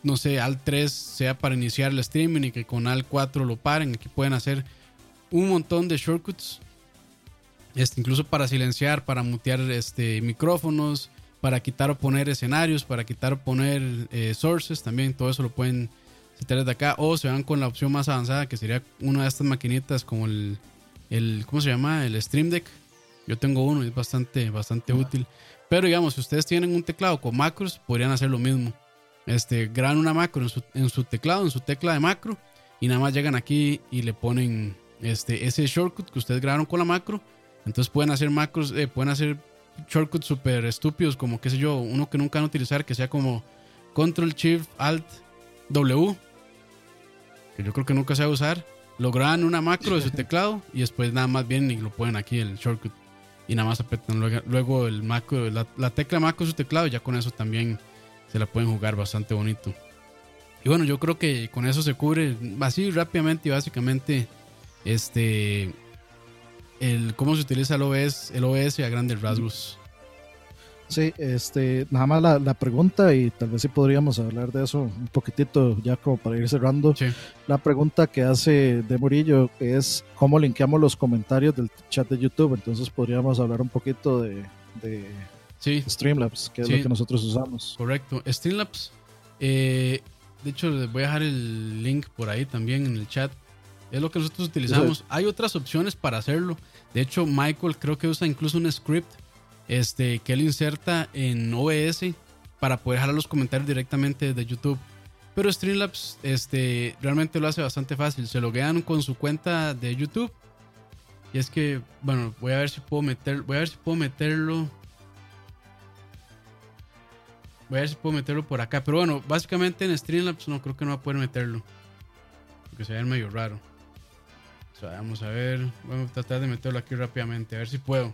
no sé, Alt 3 sea para iniciar el streaming y que con Alt 4 lo paren. Aquí pueden hacer un montón de shortcuts. Este, incluso para silenciar, para mutear este, micrófonos, para quitar o poner escenarios, para quitar o poner eh, sources también. Todo eso lo pueden setear desde acá. O se van con la opción más avanzada que sería una de estas maquinitas como el, el ¿cómo se llama? El Stream Deck. Yo tengo uno y es bastante, bastante útil. Pero digamos, si ustedes tienen un teclado con macros, podrían hacer lo mismo. Este, graban una macro en su, en su teclado, en su tecla de macro, y nada más llegan aquí y le ponen este, ese shortcut que ustedes grabaron con la macro. Entonces pueden hacer macros, eh, pueden hacer shortcuts súper estúpidos, como qué sé yo, uno que nunca van a utilizar, que sea como Control Shift Alt W, que yo creo que nunca se va a usar. Lo graban una macro de su teclado y después nada más vienen y lo ponen aquí el shortcut y nada más apretan luego, el macro, la, la, tecla macro de su teclado y ya con eso también se la pueden jugar bastante bonito. Y bueno, yo creo que con eso se cubre así rápidamente y básicamente este el cómo se utiliza el OS, el OS a grandes rasgos. Sí, este, nada más la, la, pregunta y tal vez sí podríamos hablar de eso un poquitito ya como para ir cerrando. Sí. La pregunta que hace de Murillo es cómo linkeamos los comentarios del chat de YouTube. Entonces podríamos hablar un poquito de, de sí. Streamlabs, que es Sí. lo que nosotros usamos. Correcto. Streamlabs. eh, de hecho, les voy a dejar el link por ahí también en el chat. Es lo que nosotros utilizamos. Hay otras opciones para hacerlo. De hecho, Michael creo que usa incluso un script este, que él inserta en OBS para poder jalar los comentarios directamente desde YouTube. Pero Streamlabs este, realmente lo hace bastante fácil. Se loguean con su cuenta de YouTube. Y es que, bueno, voy a ver si puedo meter, voy a ver si puedo meterlo. Voy a ver si puedo meterlo por acá. Pero bueno, básicamente en Streamlabs no creo que no va a poder meterlo. Porque se ve medio raro. Vamos a ver. Voy a tratar de meterlo aquí rápidamente. A ver si puedo.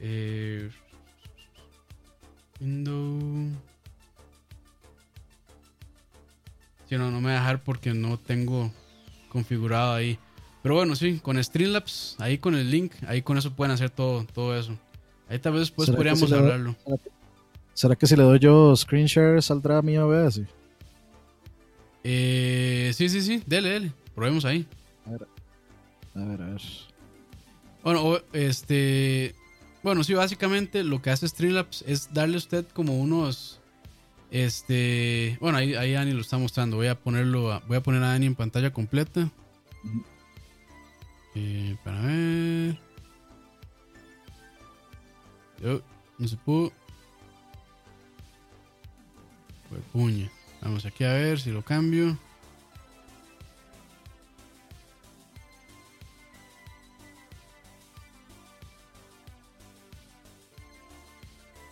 Eh, window. Si no, no me va a dejar porque no tengo configurado ahí. Pero bueno, sí, con Streamlabs, ahí con el link, ahí con eso pueden hacer todo, todo eso. Ahí tal vez después ¿Será que podríamos doy- hablarlo. ¿Será que si le doy yo screen share saldrá mi OBS? Eh, sí, sí, sí, dele, dele. Probemos ahí. A ver, a ver. Bueno, o- este. Bueno, sí, básicamente lo que hace Streamlabs es darle a usted como unos. Este. Bueno, ahí, ahí Ani lo está mostrando. Voy a ponerlo. a- voy a poner a Ani en pantalla completa. Eh, para ver. Yo, no se pudo. Pues puña. Vamos aquí a ver si lo cambio.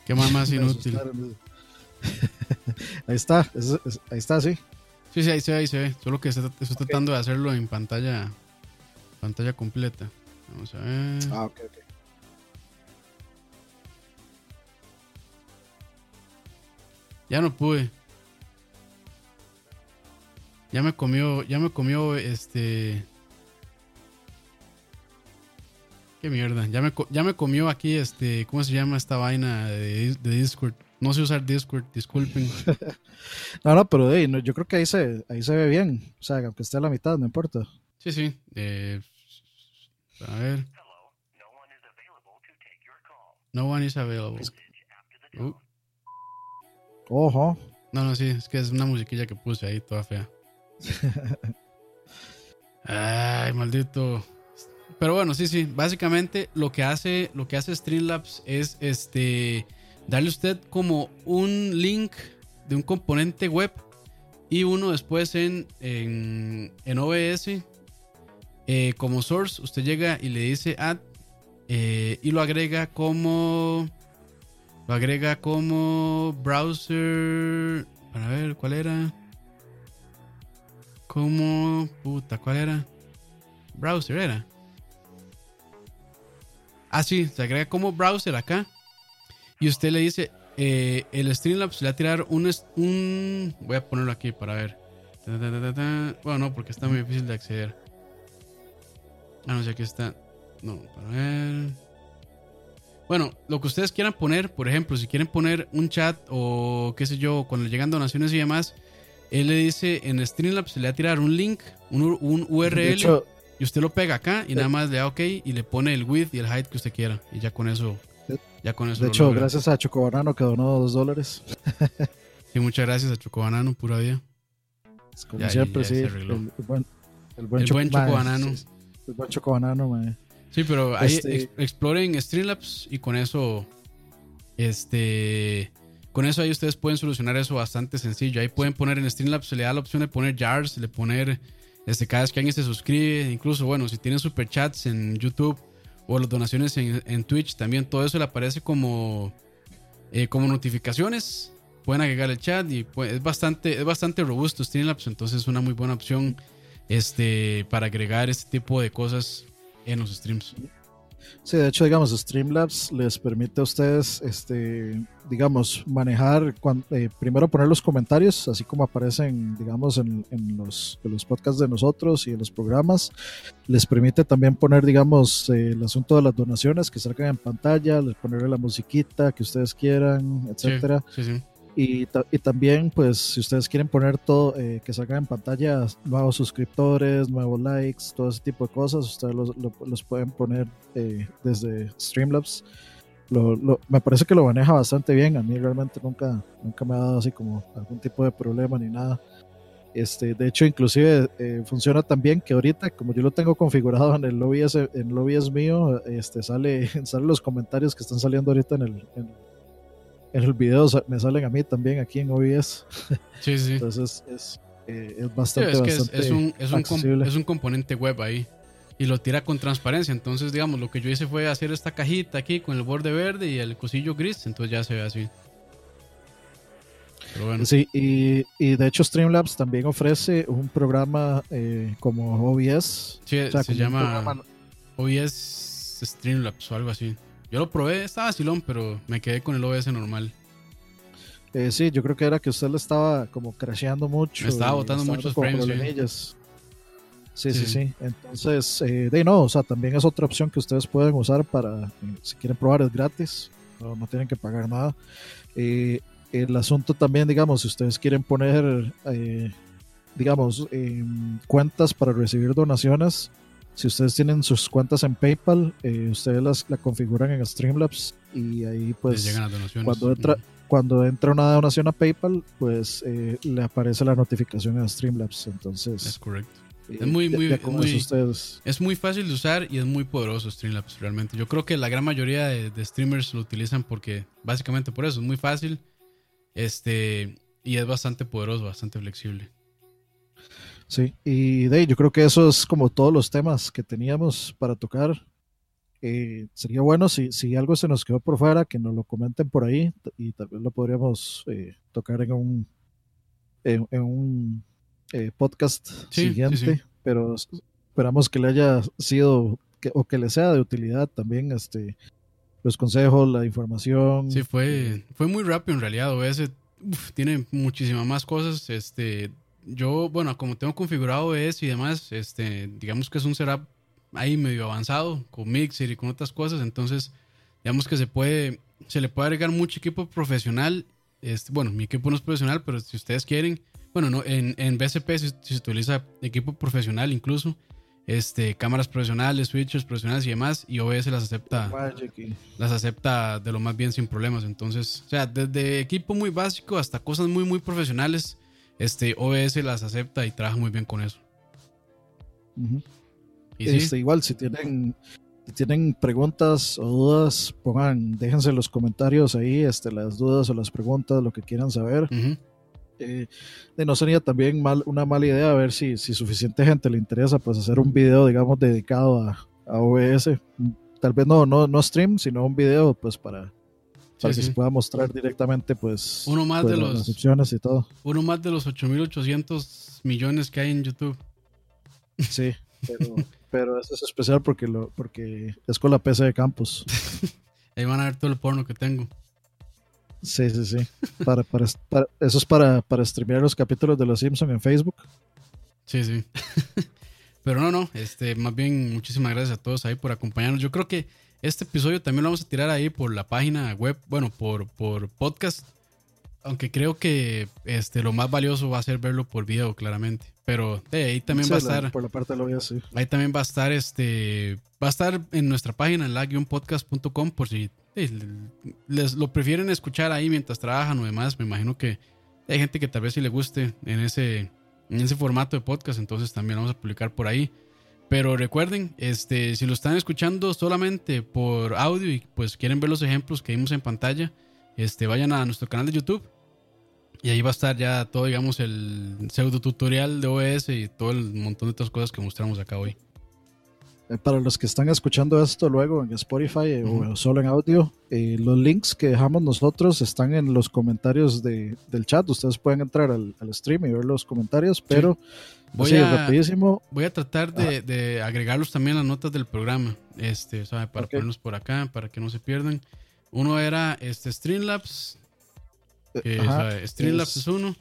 Qué más inútil. ahí está, es- es- ahí está, sí. Sí, sí, ahí se ve, ahí se ve. Solo que estoy, estoy tratando de hacerlo en pantalla pantalla completa. Vamos a ver. Ah, ok, ok. Ya no pude. Ya me comió, ya me comió este. Qué mierda. Ya me, ya me comió aquí este. ¿Cómo se llama esta vaina de, de Discord? No sé usar Discord, disculpen. No, no, pero hey, no, yo creo que ahí se, ahí se ve bien. O sea, aunque esté a la mitad, no importa. Sí, sí. eh, a ver. No one is available. Uh, Ojo. no, no, sí, es que es una musiquilla que puse ahí, toda fea. Ay, maldito. Pero bueno, sí, sí. Básicamente lo que hace, lo que hace Streamlabs es este darle usted como un link de un componente web y uno después en, en, en OBS eh, como source. Usted llega y le dice add eh, y lo agrega como lo agrega como browser. Para ver cuál era. Como puta, ¿cuál era? Browser era. Ah, sí, se agrega como browser acá. Y usted le dice, eh, el Streamlabs le va a tirar un, un... Voy a ponerlo aquí para ver. Bueno, no, porque está muy difícil de acceder. Ah, no sé, aquí está. No, para ver. Bueno, lo que ustedes quieran poner, por ejemplo, si quieren poner un chat o qué sé yo, cuando le llegan donaciones y demás, él le dice en Streamlabs, le va a tirar un link, un, un URL. De hecho, Y usted lo pega acá y nada más le da OK y le pone el width y el height que usted quiera. Y ya con eso. De- Ya con eso. de hecho logra. gracias a Chocobanano que donó dos dólares. Sí, muchas gracias a Chocobanano, pura vida. Es Como Ya, siempre, ya sí. El, buen, el buen, El buen Chocobanano. sí, El buen Chocobanano, mae. Sí, pero ahí Este- ex- exploren Streamlabs y con eso. Este, con eso ahí ustedes pueden solucionar eso bastante sencillo. Ahí pueden poner en Streamlabs, se le da la opción de poner jars, le poner, este, cada vez que alguien se suscribe, incluso, bueno, si tienen superchats en YouTube o las donaciones en, Twitch, también todo eso le aparece como, eh, como notificaciones. Pueden agregar el chat y pues, es, bastante, es bastante robusto Streamlabs, entonces es una muy buena opción este, para agregar este tipo de cosas en los streams. Sí, de hecho, digamos, Streamlabs les permite a ustedes, este, digamos, manejar, eh, primero poner los comentarios, así como aparecen, digamos, en, los, los, podcasts de nosotros y en los programas. Les permite también poner, digamos, eh, el asunto de las donaciones que salgan en pantalla, les ponerle la musiquita que ustedes quieran, etcétera. sí, sí. Y, y, también, pues, si ustedes quieren poner todo, eh, que salga en pantalla nuevos suscriptores, nuevos likes, todo ese tipo de cosas, ustedes los, pueden poner eh, desde Streamlabs. Lo, me parece que lo maneja bastante bien. A mí realmente nunca, nunca me ha dado así como algún tipo de problema ni nada. Este, de hecho, inclusive eh, funciona tan bien que ahorita, como yo lo tengo configurado en el lobby, en el lobby es mío, este, sale, salen los comentarios que están saliendo ahorita en el, en, en el video me salen a mí también aquí en OBS. Sí, sí. Entonces es, eh, es bastante, es, es, un, es, un es un componente web ahí y lo tira con transparencia. Entonces, digamos, lo que yo hice fue hacer esta cajita aquí con el borde verde y el cosillo gris. Entonces ya se ve así. Pero bueno. Sí, y, y, de hecho Streamlabs también ofrece un programa eh, como OBS. Sí, se llama OBS Streamlabs o algo así. Yo lo probé, estaba silón, pero me quedé con el OBS normal. Eh, sí, yo creo que era que usted le estaba como crasheando mucho. Me estaba botando muchos frames. Sí. Sí, sí, Entonces, eh, de no, o sea, también es otra opción que ustedes pueden usar para, si quieren probar, es gratis, no, no tienen que pagar nada. Eh, el asunto también, digamos, si ustedes quieren poner, eh, digamos, cuentas para recibir donaciones, si ustedes tienen sus cuentas en PayPal, eh, ustedes las la configuran en Streamlabs y ahí pues cuando entra, cuando entra una donación a PayPal, pues eh, le aparece la notificación a Streamlabs. Entonces es correcto. Eh, es muy, muy, es muy fácil de usar y es muy poderoso Streamlabs realmente. Yo creo que la gran mayoría de, de, streamers lo utilizan porque básicamente por eso es muy fácil este y es bastante poderoso, bastante flexible. Sí, y de yo creo que eso es como todos los temas que teníamos para tocar. Eh, sería bueno si, si algo se nos quedó por fuera, que nos lo comenten por ahí y tal vez lo podríamos eh, tocar en un, en, un eh, podcast siguiente, pero esperamos que le haya sido que, o que le sea de utilidad también este los consejos, la información. Sí, fue, fue muy rápido en realidad. OBS tiene muchísimas más cosas. Este, yo, bueno, como tengo configurado eso y demás, este, digamos que es un setup ahí medio avanzado, con Mixer y con otras cosas, entonces, digamos que se puede, se le puede agregar mucho equipo profesional. Este, bueno, mi equipo no es profesional, pero si ustedes quieren, bueno, no, en, en BSP si, se utiliza equipo profesional incluso, este, cámaras profesionales, switches profesionales y demás, y OBS las acepta, las acepta de lo más bien sin problemas. Entonces, o sea, desde equipo muy básico hasta cosas muy, muy profesionales, este OBS las acepta y trabaja muy bien con eso. este, Igual, si tienen, si tienen preguntas o dudas, pongan, déjense los comentarios ahí, este, las dudas o las preguntas, lo que quieran saber. Eh, no sería también mal, una mala idea a ver si, si suficiente gente le interesa pues hacer un video digamos dedicado a, a OBS tal vez no, no, no stream sino un video pues para para que se pueda mostrar directamente pues uno más pues, de los opciones y todo. Uno más de los 8800 millones que hay en YouTube. Sí pero, pero eso es especial porque lo porque es con la PC de campus ahí van a ver todo el porno que tengo. Sí sí sí. Para, para, eso es para para streamear los capítulos de los Simpsons en Facebook. Sí sí. Pero no no este más bien muchísimas gracias a todos ahí por acompañarnos. Yo creo que este episodio también lo vamos a tirar ahí por la página web, bueno, por, por podcast. Aunque creo que este, lo más valioso va a ser verlo por video, claramente. Pero ahí también va a estar. Por la parte de lo sí. Ahí también va a estar este. Va a estar en nuestra página, en la-podcast.com, por si les lo prefieren escuchar ahí mientras trabajan o demás. Me imagino que hay gente que tal vez sí le guste en ese, en ese formato de podcast. Entonces también vamos a publicar por ahí. Pero recuerden, este, si lo están escuchando solamente por audio y pues quieren ver los ejemplos que vimos en pantalla, este, vayan a nuestro canal de YouTube. Y ahí va a estar ya todo, digamos, el pseudo tutorial de OBS y todo el montón de otras cosas que mostramos acá hoy. Eh, para los que están escuchando esto luego en Spotify eh, o solo en audio, eh, los links que dejamos nosotros están en los comentarios de, del chat. Ustedes pueden entrar al, stream y ver los comentarios, pero voy, a, rapidísimo. voy a tratar de, agregarlos también a las notas del programa, este, ¿sabe? para ponerlos por acá, para que no se pierdan. Uno era este Streamlabs. Streamlabs es, uno.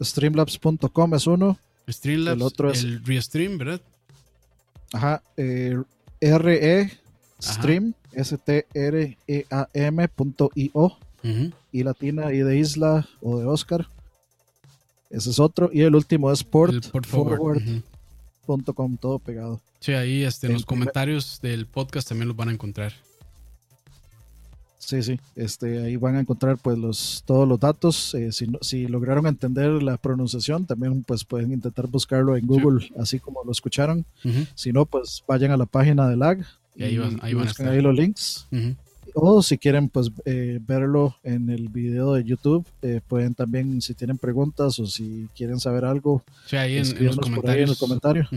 Streamlabs.com es uno. Streamlabs, el otro es el Restream, ¿verdad? Ajá, eh, RE Stream, S-T-R-E-A-M punto I-O, y latina y de isla o de Oscar. Ese es otro. Y el último es port, forward.com, todo pegado. Sí, ahí este, en los comentarios del podcast también los van a encontrar. Sí, sí, este, ahí van a encontrar pues los, todos los datos. Eh, si, si lograron entender la pronunciación, también pues pueden intentar buscarlo en Google, así como lo escucharon. Si no, pues vayan a la página de LAG y, ahí, van, ahí, buscan ahí los links. O si quieren pues eh, verlo en el video de YouTube, eh, pueden también, si tienen preguntas o si quieren saber algo, sí, ahí en, los comentarios. en el comentario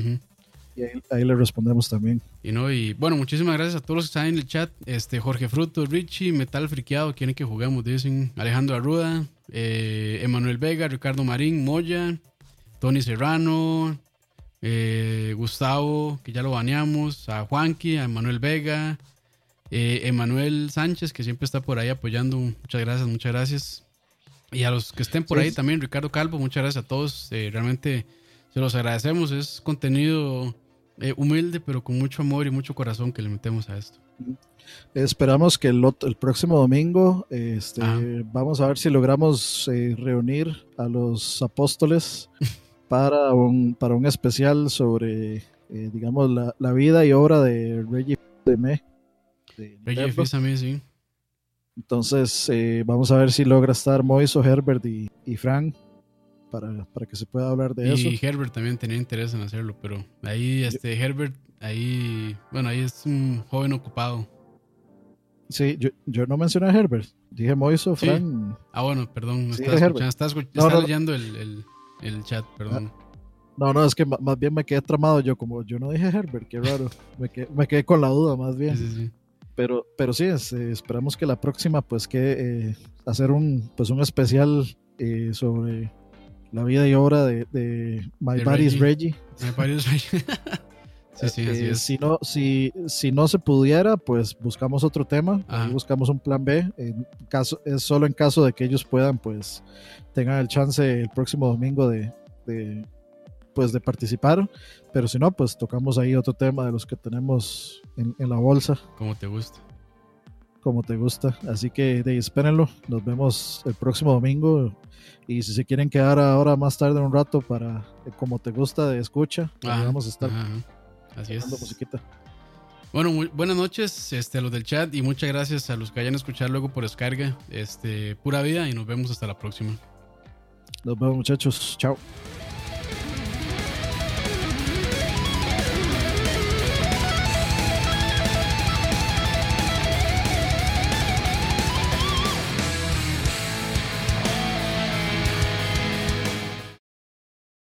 y ahí, le respondemos también. Y no, y bueno, muchísimas gracias a todos los que están en el chat. Este, Jorge Fruto, Richie, Metal Friqueado, quieren que juguemos, dicen. Alejandro Arruda, eh, Emanuel Vega, Ricardo Marín, Moya, Tony Serrano, eh, Gustavo, que ya lo baneamos, a Juanqui, a Emanuel Vega, eh, Emanuel Sánchez, que siempre está por ahí apoyando. Muchas gracias, muchas gracias. Y a los que estén por ahí también, Ricardo Calvo, muchas gracias a todos. realmente se los agradecemos. Es contenido eh, humilde, pero con mucho amor y mucho corazón que le metemos a esto. Esperamos que el, el próximo domingo este, vamos a ver si logramos eh, reunir a los apóstoles para un, para un especial sobre, eh, digamos, la, la, vida y obra de Reggie de Me. Reggie también, sí. Entonces, vamos a ver si logra estar Moiso, Herbert y, y Frank para, para que se pueda hablar de eso. Y Herbert también tenía interés en hacerlo, pero ahí este Herbert, ahí, bueno, ahí es un joven ocupado. Sí, yo, yo no mencioné a Herbert, dije Moiso, Fran. Ah, bueno, perdón, sí, estás, leyendo el, el, chat, perdón. Ah, no, no, es que más bien me quedé tramado yo, como yo no dije Herbert, qué raro, me quedé, me quedé con la duda más bien. Sí, sí, pero, pero sí, es, eh, esperamos que la próxima, pues, que eh, hacer un, pues, un especial eh, sobre la vida y obra de, de My Body's Reggie. My Body's Reggie. sí, sí, así eh, es. Si no, si, si no se pudiera, pues buscamos otro tema, buscamos un plan B. En caso, es solo en caso de que ellos puedan, pues tengan el chance el próximo domingo de, de pues de participar. Pero si no, pues tocamos ahí otro tema de los que tenemos en, en la bolsa. Como te gusta como te gusta. Así que de, espérenlo. Nos vemos el próximo domingo. Y si se quieren quedar ahora más tarde un rato para eh, como te gusta de escucha, vamos a estar Así es. Bueno, buenas noches este, a los del chat y muchas gracias a los que hayan escuchado luego por descarga. Este, pura vida y nos vemos hasta la próxima. Nos vemos muchachos. Chao.